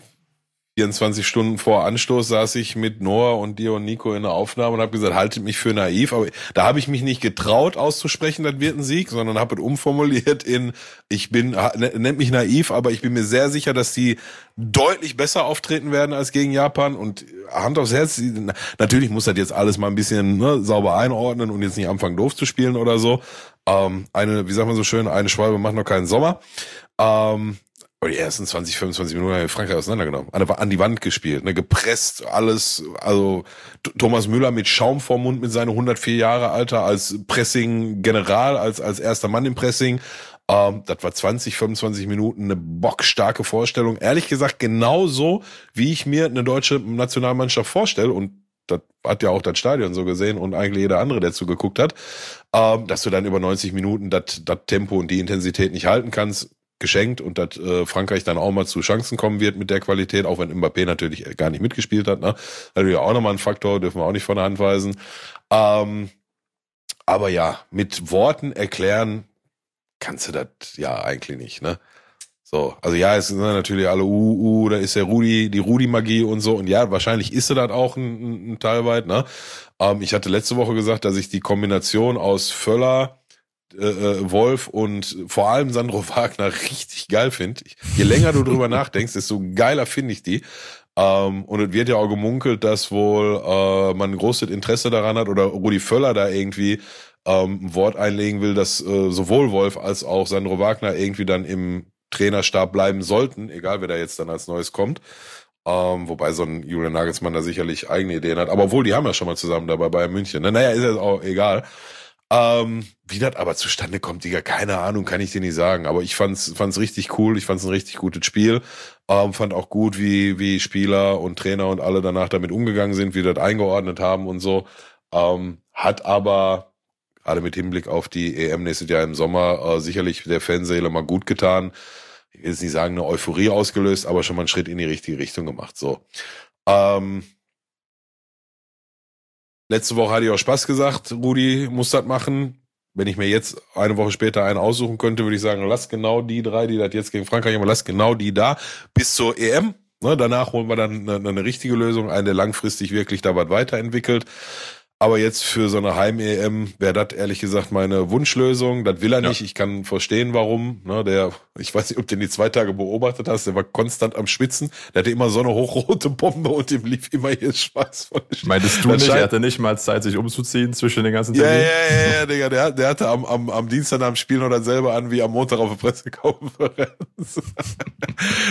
Speaker 3: 24 Stunden vor Anstoß saß ich mit Noah und dir und Nico in der Aufnahme und habe gesagt, haltet mich für naiv. Aber da habe ich mich nicht getraut auszusprechen, das wird ein Sieg, sondern habe es umformuliert in, ich bin, ne- nennt mich naiv, aber ich bin mir sehr sicher, dass die deutlich besser auftreten werden als gegen Japan. Und Hand aufs Herz, natürlich muss das jetzt alles mal ein bisschen ne, sauber einordnen und jetzt nicht anfangen doof zu spielen oder so. Ähm, eine, wie sagt man so schön, eine Schwalbe macht noch keinen Sommer. Ähm, aber die ersten 20, 25 Minuten haben wir Frankreich auseinandergenommen. An, an die Wand gespielt, ne, gepresst, alles. Also Thomas Müller mit Schaum vorm Mund mit seinen 104 Jahre Alter als Pressing-General, als, als erster Mann im Pressing. Ähm, das war 20, 25 Minuten eine bockstarke Vorstellung. Ehrlich gesagt, genauso, wie ich mir eine deutsche Nationalmannschaft vorstelle. Und das hat ja auch das Stadion so gesehen und eigentlich jeder andere, der zugeguckt hat, ähm, dass du dann über 90 Minuten das Tempo und die Intensität nicht halten kannst geschenkt und dass äh, Frankreich dann auch mal zu Chancen kommen wird mit der Qualität, auch wenn Mbappé natürlich gar nicht mitgespielt hat. Ne? Natürlich auch nochmal ein Faktor, dürfen wir auch nicht von der Hand weisen. Ähm, aber ja, mit Worten erklären kannst du das ja eigentlich nicht. Ne? So, also ja, es sind natürlich alle, uh, uh, da ist der Rudi, die Rudi-Magie und so. Und ja, wahrscheinlich ist sie das auch ein, ein, ein Teil weit. Ne? Ähm, ich hatte letzte Woche gesagt, dass ich die Kombination aus Völler, äh, äh, Wolf und vor allem Sandro Wagner richtig geil finde. Je länger du drüber nachdenkst, desto geiler finde ich die. Ähm, und es wird ja auch gemunkelt, dass wohl äh, man großes Interesse daran hat oder Rudi Völler da irgendwie ähm, ein Wort einlegen will, dass äh, sowohl Wolf als auch Sandro Wagner irgendwie dann im Trainerstab bleiben sollten, egal wer da jetzt dann als Neues kommt. Ähm, wobei so ein Julian Nagelsmann da sicherlich eigene Ideen hat. Aber obwohl, die haben ja schon mal zusammen dabei bei München. Ne? Naja, ist ja auch egal. Ähm, wie das aber zustande kommt, Digga, keine Ahnung, kann ich dir nicht sagen. Aber ich fand's, fand's richtig cool. Ich fand's ein richtig gutes Spiel. Ähm, fand auch gut, wie, wie Spieler und Trainer und alle danach damit umgegangen sind, wie das eingeordnet haben und so. Ähm, hat aber gerade mit Hinblick auf die EM nächstes Jahr im Sommer äh, sicherlich der Fanseele mal gut getan ich will jetzt nicht sagen, eine Euphorie ausgelöst, aber schon mal einen Schritt in die richtige Richtung gemacht. So. Ähm, letzte Woche hatte ich auch Spaß gesagt, Rudi muss das machen. Wenn ich mir jetzt eine Woche später einen aussuchen könnte, würde ich sagen, lass genau die drei, die das jetzt gegen Frankreich haben, lass genau die da bis zur EM. Ne, danach holen wir dann eine, eine richtige Lösung, eine, langfristig wirklich da was weiterentwickelt. Aber jetzt für so eine Heim-EM wäre das ehrlich gesagt meine Wunschlösung. Das will er ja. nicht. Ich kann verstehen, warum. Ne, der, ich weiß nicht, ob du den die zwei Tage beobachtet hast, der war konstant am Schwitzen. Der hatte immer so eine hochrote Bombe und ihm lief immer hier Schweiß von
Speaker 2: der Meintest du nicht, er hatte nicht mal Zeit, sich umzuziehen zwischen den ganzen Terminen?
Speaker 3: Ja, ja, ja, ja, Digga. Der, der hatte am, am, am Dienstag am Spiel noch dasselbe an wie am Montag auf der Pressekonferenz.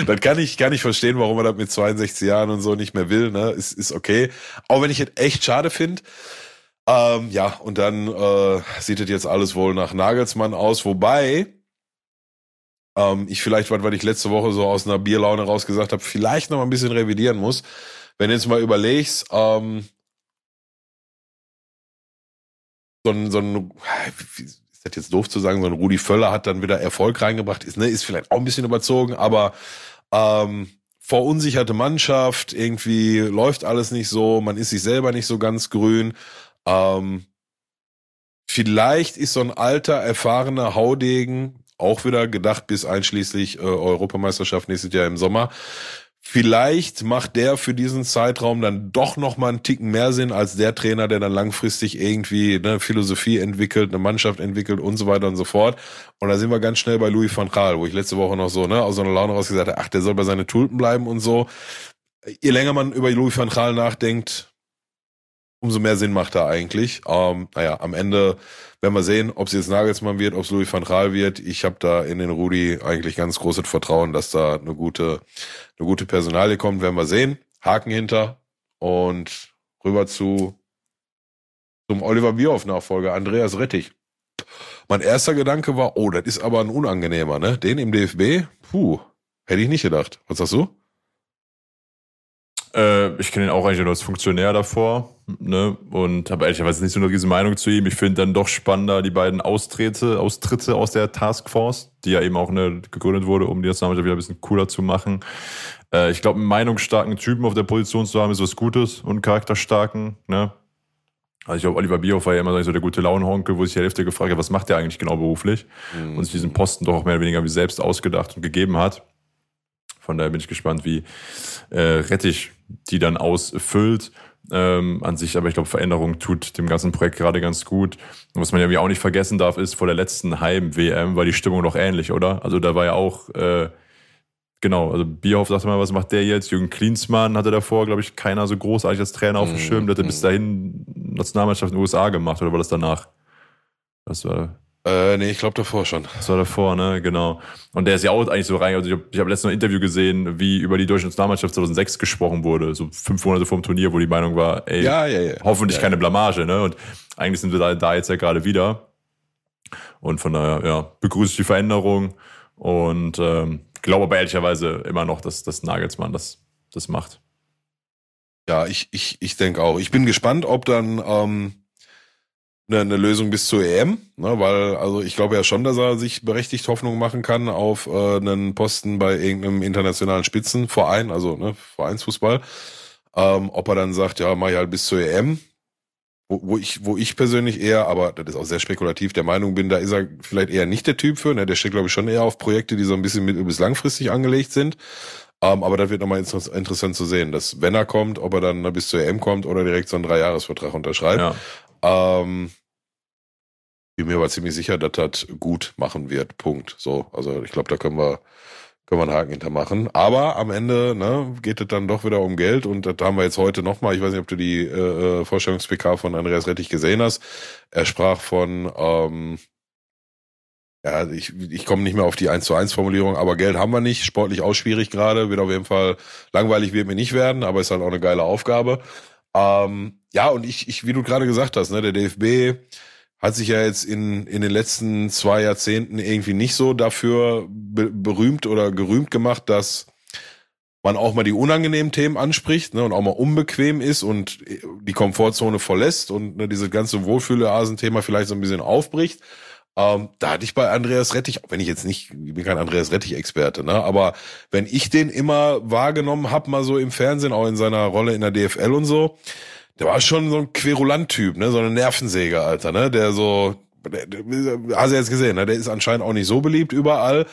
Speaker 3: das kann ich, kann ich verstehen, warum er das mit 62 Jahren und so nicht mehr will. Ne? Ist, ist okay. Auch wenn ich es echt schade finde. Ähm, ja, und dann äh, sieht es jetzt alles wohl nach Nagelsmann aus, wobei ähm, ich vielleicht, was ich letzte Woche so aus einer Bierlaune rausgesagt habe, vielleicht noch mal ein bisschen revidieren muss. Wenn du jetzt mal überlegst, ähm, so ein, so ein, ist das jetzt doof zu sagen, so ein Rudi Völler hat dann wieder Erfolg reingebracht, ist, ne, ist vielleicht auch ein bisschen überzogen, aber ähm, verunsicherte Mannschaft, irgendwie läuft alles nicht so, man ist sich selber nicht so ganz grün. Ähm, vielleicht ist so ein alter, erfahrener Haudegen auch wieder gedacht bis einschließlich äh, Europameisterschaft nächstes Jahr im Sommer. Vielleicht macht der für diesen Zeitraum dann doch noch mal einen Ticken mehr Sinn als der Trainer, der dann langfristig irgendwie eine Philosophie entwickelt, eine Mannschaft entwickelt und so weiter und so fort. Und da sind wir ganz schnell bei Louis van Gaal, wo ich letzte Woche noch so ne aus einer Laune raus gesagt habe, ach, der soll bei seinen Tulpen bleiben und so. Je länger man über Louis van Gaal nachdenkt, umso mehr Sinn macht er eigentlich. Ähm, naja, am Ende werden wir sehen, ob es jetzt Nagelsmann wird, ob es Louis van Gaal wird. Ich habe da in den Rudi eigentlich ganz großes Vertrauen, dass da eine gute, eine gute Personalie kommt. Werden wir sehen. Haken hinter und rüber zu zum Oliver Bierhoff-Nachfolger, Andreas Rettich. Mein erster Gedanke war, oh, das ist aber ein unangenehmer, ne? Den im DFB? Puh, hätte ich nicht gedacht. Was sagst du?
Speaker 2: Äh, ich kenne ihn auch eigentlich nur als Funktionär davor, ne? Und habe ehrlicherweise nicht so eine riesen Meinung zu ihm. Ich finde dann doch spannender die beiden Austritte, Austritte aus der Taskforce, die ja eben auch ne, gegründet wurde, um die Nationalmannschaft wieder ein bisschen cooler zu machen. Äh, ich glaube, einen meinungsstarken Typen auf der Position zu haben, ist was Gutes und charakterstarken, ne? Also ich glaube, Oliver Bierhoff war ja immer so der gute Launenhonkel, wo sich die Hälfte gefragt hat, was macht der eigentlich genau beruflich? Mhm. Und sich diesen Posten doch auch mehr oder weniger wie selbst ausgedacht und gegeben hat. Von daher bin ich gespannt, wie äh, Rettich die dann ausfüllt. Ähm, an sich, aber ich glaube, Veränderung tut dem ganzen Projekt gerade ganz gut. Und was man ja auch nicht vergessen darf, ist, vor der letzten Heim-WM war die Stimmung doch ähnlich, oder? Also da war ja auch, äh, genau, also Bierhoff sagte mal, was macht der jetzt? Jürgen Klinsmann hatte davor, glaube ich, keiner so großartig als Trainer auf dem Schirm. Der hatte bis mhm. dahin Nationalmannschaft in den USA gemacht, oder war das danach? Das war
Speaker 3: äh, nee, ich glaube davor schon.
Speaker 2: Das war davor, ne, genau. Und der ist ja auch eigentlich so rein, also ich habe hab letztens noch ein Interview gesehen, wie über die deutsche Nationalmannschaft 2006 gesprochen wurde, so fünf Monate vor dem Turnier, wo die Meinung war, ey, ja, ja, ja. hoffentlich keine Blamage, ne, und eigentlich sind wir da, da jetzt ja gerade wieder. Und von daher, ja, begrüße ich die Veränderung und ähm, glaube aber ehrlicherweise immer noch, dass, dass Nagelsmann das, das macht.
Speaker 3: Ja, ich, ich, ich denke auch. Ich bin gespannt, ob dann ähm, eine, eine Lösung bis zur EM, ne, weil also ich glaube ja schon, dass er sich berechtigt Hoffnung machen kann auf äh, einen Posten bei irgendeinem internationalen Spitzenverein, also ne, Vereinsfußball. Ähm, ob er dann sagt, ja, mach ich halt bis zur EM, wo, wo ich, wo ich persönlich eher, aber das ist auch sehr spekulativ, der Meinung bin, da ist er vielleicht eher nicht der Typ für. Ne? Der steht, glaube ich, schon eher auf Projekte, die so ein bisschen mit bis langfristig angelegt sind. Ähm, aber das wird nochmal interessant zu sehen, dass wenn er kommt, ob er dann bis zur EM kommt oder direkt so einen Dreijahresvertrag unterschreibt. Ja. Ähm, bin mir aber ziemlich sicher, dass das gut machen wird. Punkt. So, also ich glaube, da können wir können wir einen Haken hintermachen. Aber am Ende ne, geht es dann doch wieder um Geld und das haben wir jetzt heute nochmal. Ich weiß nicht, ob du die äh, äh Vorstellungs-PK von Andreas Rettich gesehen hast. Er sprach von, ähm, ja, ich, ich komme nicht mehr auf die 1 zu 1 Formulierung, aber Geld haben wir nicht, sportlich auch schwierig gerade, wird auf jeden Fall langweilig wird mir nicht werden, aber ist halt auch eine geile Aufgabe. Ähm, ja, und ich, ich, wie du gerade gesagt hast, ne, der DFB hat sich ja jetzt in, in den letzten zwei Jahrzehnten irgendwie nicht so dafür be berühmt oder gerühmt gemacht, dass man auch mal die unangenehmen Themen anspricht ne, und auch mal unbequem ist und die Komfortzone verlässt und ne, dieses ganze Wohlfühle-Asen-Thema vielleicht so ein bisschen aufbricht. Ähm, da hatte ich bei Andreas Rettich, wenn ich jetzt nicht, ich bin kein Andreas Rettich-Experte, ne, aber wenn ich den immer wahrgenommen habe, mal so im Fernsehen, auch in seiner Rolle in der DFL und so, der war schon so ein Querulant-Typ, ne? So eine Nervensäge, Alter, ne? Der so, der, der, hast du jetzt gesehen, ne? Der ist anscheinend auch nicht so beliebt überall.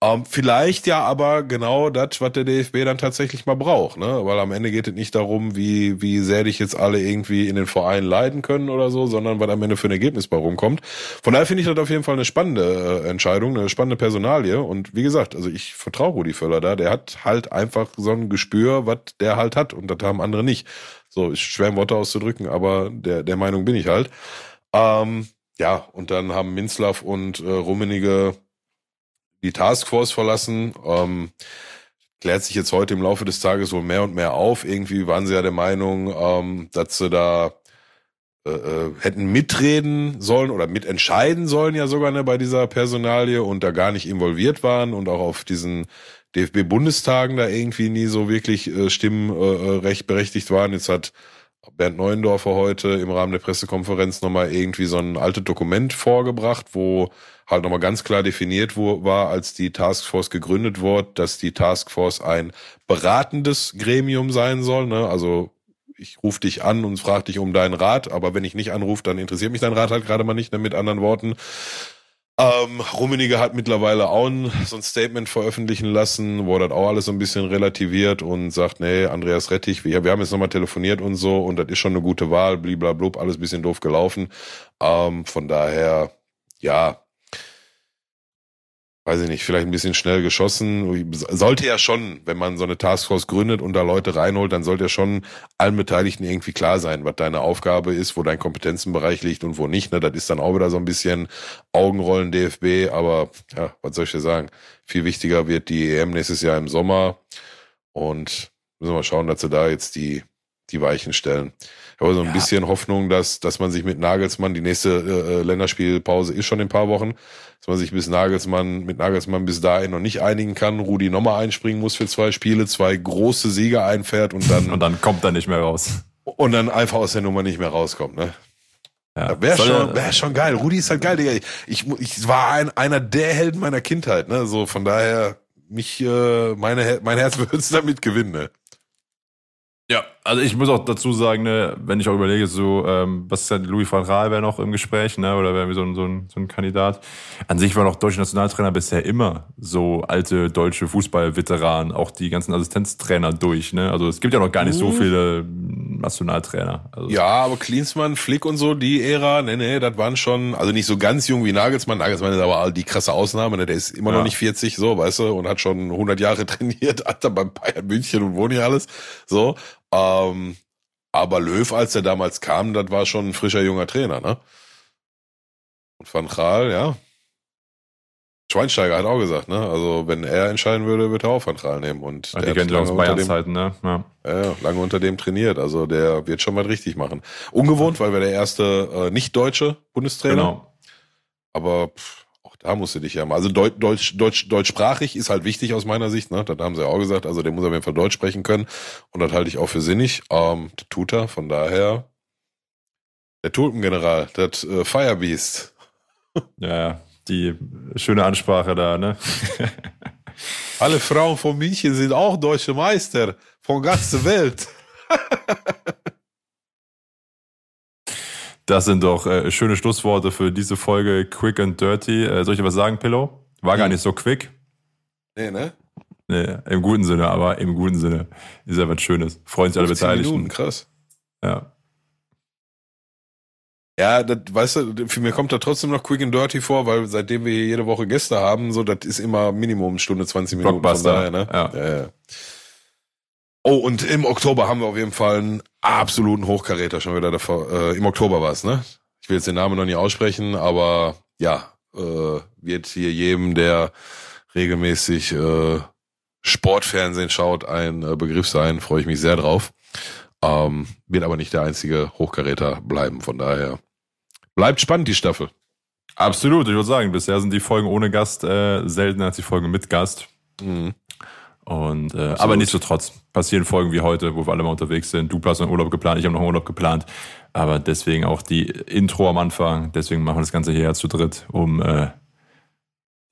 Speaker 3: Ähm, vielleicht ja aber genau das, was der DFB dann tatsächlich mal braucht, ne? Weil am Ende geht es nicht darum, wie, wie sehr dich jetzt alle irgendwie in den Verein leiden können oder so, sondern was am Ende für ein Ergebnis bei rumkommt. Von daher finde ich das auf jeden Fall eine spannende äh, Entscheidung, eine spannende Personalie. Und wie gesagt, also ich vertraue Rudi Völler da, der hat halt einfach so ein Gespür, was der halt hat und das haben andere nicht. So, ist schwer in Worte auszudrücken, aber der, der Meinung bin ich halt. Ähm, ja, und dann haben Minzlaff und äh, Rummenige die Taskforce verlassen. Ähm, klärt sich jetzt heute im Laufe des Tages wohl mehr und mehr auf. Irgendwie waren sie ja der Meinung, ähm, dass sie da äh, äh, hätten mitreden sollen oder mitentscheiden sollen ja sogar ne, bei dieser Personalie und da gar nicht involviert waren und auch auf diesen DFB-Bundestagen da irgendwie nie so wirklich äh, Stimmenrecht äh, berechtigt waren. Jetzt hat Bernd Neuendorfer heute im Rahmen der Pressekonferenz nochmal irgendwie so ein altes Dokument vorgebracht, wo halt nochmal ganz klar definiert war, als die Taskforce gegründet wurde, dass die Taskforce ein beratendes Gremium sein soll. Ne? Also ich rufe dich an und frage dich um deinen Rat, aber wenn ich nicht anrufe, dann interessiert mich dein Rat halt gerade mal nicht, ne? mit anderen Worten. Ähm, Rummenigge hat mittlerweile auch ein, so ein Statement veröffentlichen lassen, wo das auch alles so ein bisschen relativiert und sagt, nee, Andreas Rettich, wir, wir haben jetzt nochmal telefoniert und so und das ist schon eine gute Wahl, bliblablub, alles bisschen doof gelaufen. Ähm, von daher, ja, weiß ich nicht, vielleicht ein bisschen schnell geschossen. Sollte ja schon, wenn man so eine Taskforce gründet und da Leute reinholt, dann sollte ja schon allen Beteiligten irgendwie klar sein, was deine Aufgabe ist, wo dein Kompetenzenbereich liegt und wo nicht. Ne? Das ist dann auch wieder so ein bisschen Augenrollen DFB, aber ja, was soll ich dir sagen? Viel wichtiger wird die EM nächstes Jahr im Sommer und müssen wir mal schauen, dass sie da jetzt die, die Weichen stellen. Habe so ein ja. bisschen Hoffnung, dass, dass man sich mit Nagelsmann, die nächste äh, äh Länderspielpause ist schon in ein paar Wochen, dass man sich bis Nagelsmann, mit Nagelsmann bis dahin noch nicht einigen kann. Rudi nochmal einspringen muss für zwei Spiele, zwei große Sieger einfährt und dann.
Speaker 2: und dann kommt er nicht mehr raus.
Speaker 3: Und dann einfach aus der Nummer nicht mehr rauskommt, ne? Ja, wäre schon, wär schon geil. Rudi ist halt geil, Digga. Ich, ich war ein, einer der Helden meiner Kindheit, ne? So, von daher, mich, äh, meine, mein Herz würde es damit gewinnen, ne?
Speaker 2: Ja, also ich muss auch dazu sagen, ne, wenn ich auch überlege, so, ähm, was ist ja, Louis van Raal wäre noch im Gespräch, ne, oder wäre so ein, so, ein, so ein Kandidat. An sich war noch deutsche Nationaltrainer bisher immer so alte deutsche Fußballveteranen, auch die ganzen Assistenztrainer durch, ne. Also es gibt ja noch gar nicht so mhm. viele Nationaltrainer. Also.
Speaker 3: Ja, aber Klinsmann, Flick und so, die Ära, ne, ne, das waren schon, also nicht so ganz jung wie Nagelsmann. Nagelsmann ist aber die krasse Ausnahme, ne, der ist immer ja. noch nicht 40, so, weißt du, und hat schon 100 Jahre trainiert, hat dann beim Bayern München und wohnt hier alles, so. Ähm, aber Löw, als er damals kam, das war schon ein frischer junger Trainer, ne? Und Van Gaal, ja. Schweinsteiger hat auch gesagt, ne? Also wenn er entscheiden würde, würde er auch Van Gaal nehmen. Und
Speaker 2: ja, der die kennt aus Bayern-Zeiten, ne?
Speaker 3: Ja. ja. lange unter dem trainiert. Also der wird schon mal richtig machen. Ungewohnt, weil wir der erste äh, nicht-deutsche Bundestrainer. Genau. Aber pff, da musst du dich ja mal. Also Deutsch, Deutsch, Deutsch, deutschsprachig ist halt wichtig aus meiner Sicht, ne? Das haben sie ja auch gesagt. Also der muss auf jeden Fall Deutsch sprechen können. Und das halte ich auch für sinnig. Ähm, das tut er, von daher. Der Tulpengeneral, das äh, Firebeast.
Speaker 2: Ja, die schöne Ansprache da, ne?
Speaker 3: Alle Frauen von München sind auch deutsche Meister von ganzer Welt.
Speaker 2: Das sind doch äh, schöne Schlussworte für diese Folge Quick and Dirty. Äh, soll ich dir was sagen, Pillow? War hm. gar nicht so quick.
Speaker 3: Nee, ne?
Speaker 2: Nee, im guten Sinne, aber im guten Sinne ist ja was Schönes. Freuen sich alle Beteiligten.
Speaker 3: Minuten, krass.
Speaker 2: Ja.
Speaker 3: Ja, das, weißt du, für mir kommt da trotzdem noch Quick and Dirty vor, weil seitdem wir hier jede Woche Gäste haben, so, das ist immer Minimum Stunde 20 Minuten.
Speaker 2: Blockbuster,
Speaker 3: Von daher, ne?
Speaker 2: ja.
Speaker 3: Ja, ja. Oh, und im Oktober haben wir auf jeden Fall einen absoluten Hochkaräter schon wieder davor. Äh, Im Oktober war's, ne? Ich will jetzt den Namen noch nicht aussprechen, aber ja, äh, wird hier jedem, der regelmäßig äh, Sportfernsehen schaut, ein äh, Begriff sein. Freue ich mich sehr drauf. Ähm, wird aber nicht der einzige Hochkaräter bleiben, von daher bleibt spannend die Staffel.
Speaker 2: Absolut, ich würde sagen, bisher sind die Folgen ohne Gast äh, seltener als die Folgen mit Gast.
Speaker 3: Mhm.
Speaker 2: Und äh, aber nichtsdestotrotz passieren Folgen wie heute, wo wir alle mal unterwegs sind. Du hast einen Urlaub geplant, ich habe noch einen Urlaub geplant. Aber deswegen auch die Intro am Anfang. Deswegen machen wir das Ganze hier ja zu dritt, um äh,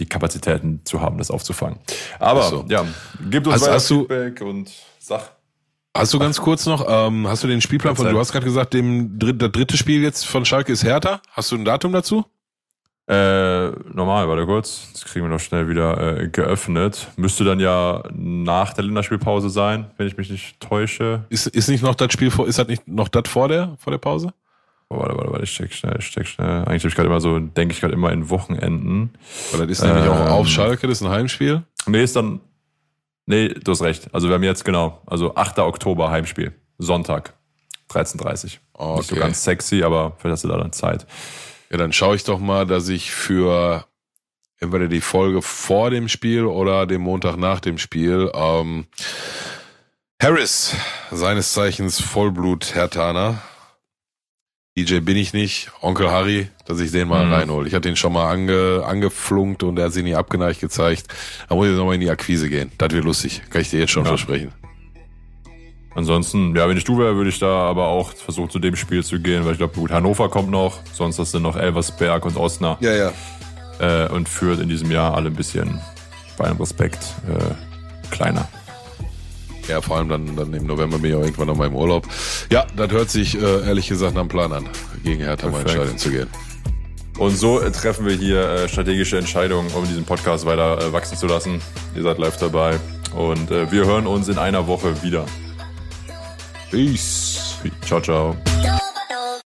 Speaker 2: die Kapazitäten zu haben, das aufzufangen. Aber
Speaker 3: so.
Speaker 2: ja, gebt uns
Speaker 3: Hast-
Speaker 2: weiter
Speaker 3: hast du-
Speaker 2: Feedback und sag.
Speaker 3: Hast du ganz kurz noch, ähm, hast du den Spielplan von, du hast gerade gesagt, dem das dritte Spiel jetzt von Schalke ist Hertha. Hast du ein Datum dazu?
Speaker 2: Äh, normal, warte kurz. Das kriegen wir noch schnell wieder äh, geöffnet. Müsste dann ja nach der Länderspielpause sein, wenn ich mich nicht täusche.
Speaker 3: Ist, ist nicht noch das Spiel vor, ist das nicht noch das vor der, vor der Pause?
Speaker 2: Oh, warte, warte, warte, ich check schnell, ich check schnell. Eigentlich habe ich gerade immer so, denke ich gerade immer in Wochenenden.
Speaker 3: Weil das ist nämlich auch auf Schalke, das ist ein Heimspiel.
Speaker 2: Nee, ist dann. Nee, du hast recht. Also wir haben jetzt genau, also 8. Oktober Heimspiel. Sonntag. 13.30 Nicht so
Speaker 3: Okay.
Speaker 2: ganz sexy, aber vielleicht hast du da dann Zeit.
Speaker 3: Ja, dann schaue ich doch mal, dass ich für entweder die Folge vor dem Spiel oder den Montag nach dem Spiel ähm, Harris, seines Zeichens Vollblut-Hertaner. DJ bin ich nicht, Onkel Harry, dass ich den mal
Speaker 2: Mhm.
Speaker 3: reinhole. Ich hatte ihn schon mal ange, angeflunkt und er hat sich nie abgeneigt gezeigt. Da muss ich nochmal in die Akquise gehen. Das wird lustig, kann ich dir jetzt schon
Speaker 2: Ja.
Speaker 3: versprechen.
Speaker 2: Ansonsten, ja, wenn ich du wäre, würde ich da aber auch versuchen, zu dem Spiel zu gehen, weil ich glaube, gut, Hannover kommt noch, sonst hast du noch Elversberg und Osnabrück.
Speaker 3: Ja, ja.
Speaker 2: äh, und führt in diesem Jahr alle ein bisschen bei einem Respekt äh, kleiner.
Speaker 3: Ja, vor allem dann, dann im November bin ich auch irgendwann noch mal im Urlaub. Ja, das hört sich äh, ehrlich gesagt nach einem Plan an, gegen Hertha mal
Speaker 2: Perfekt.
Speaker 3: Stadion zu gehen.
Speaker 2: Und so äh, treffen wir hier äh, strategische Entscheidungen, um diesen Podcast weiter äh, wachsen zu lassen. Ihr seid live dabei und wir hören uns in einer Woche wieder.
Speaker 3: Peace.
Speaker 2: Ciao, ciao.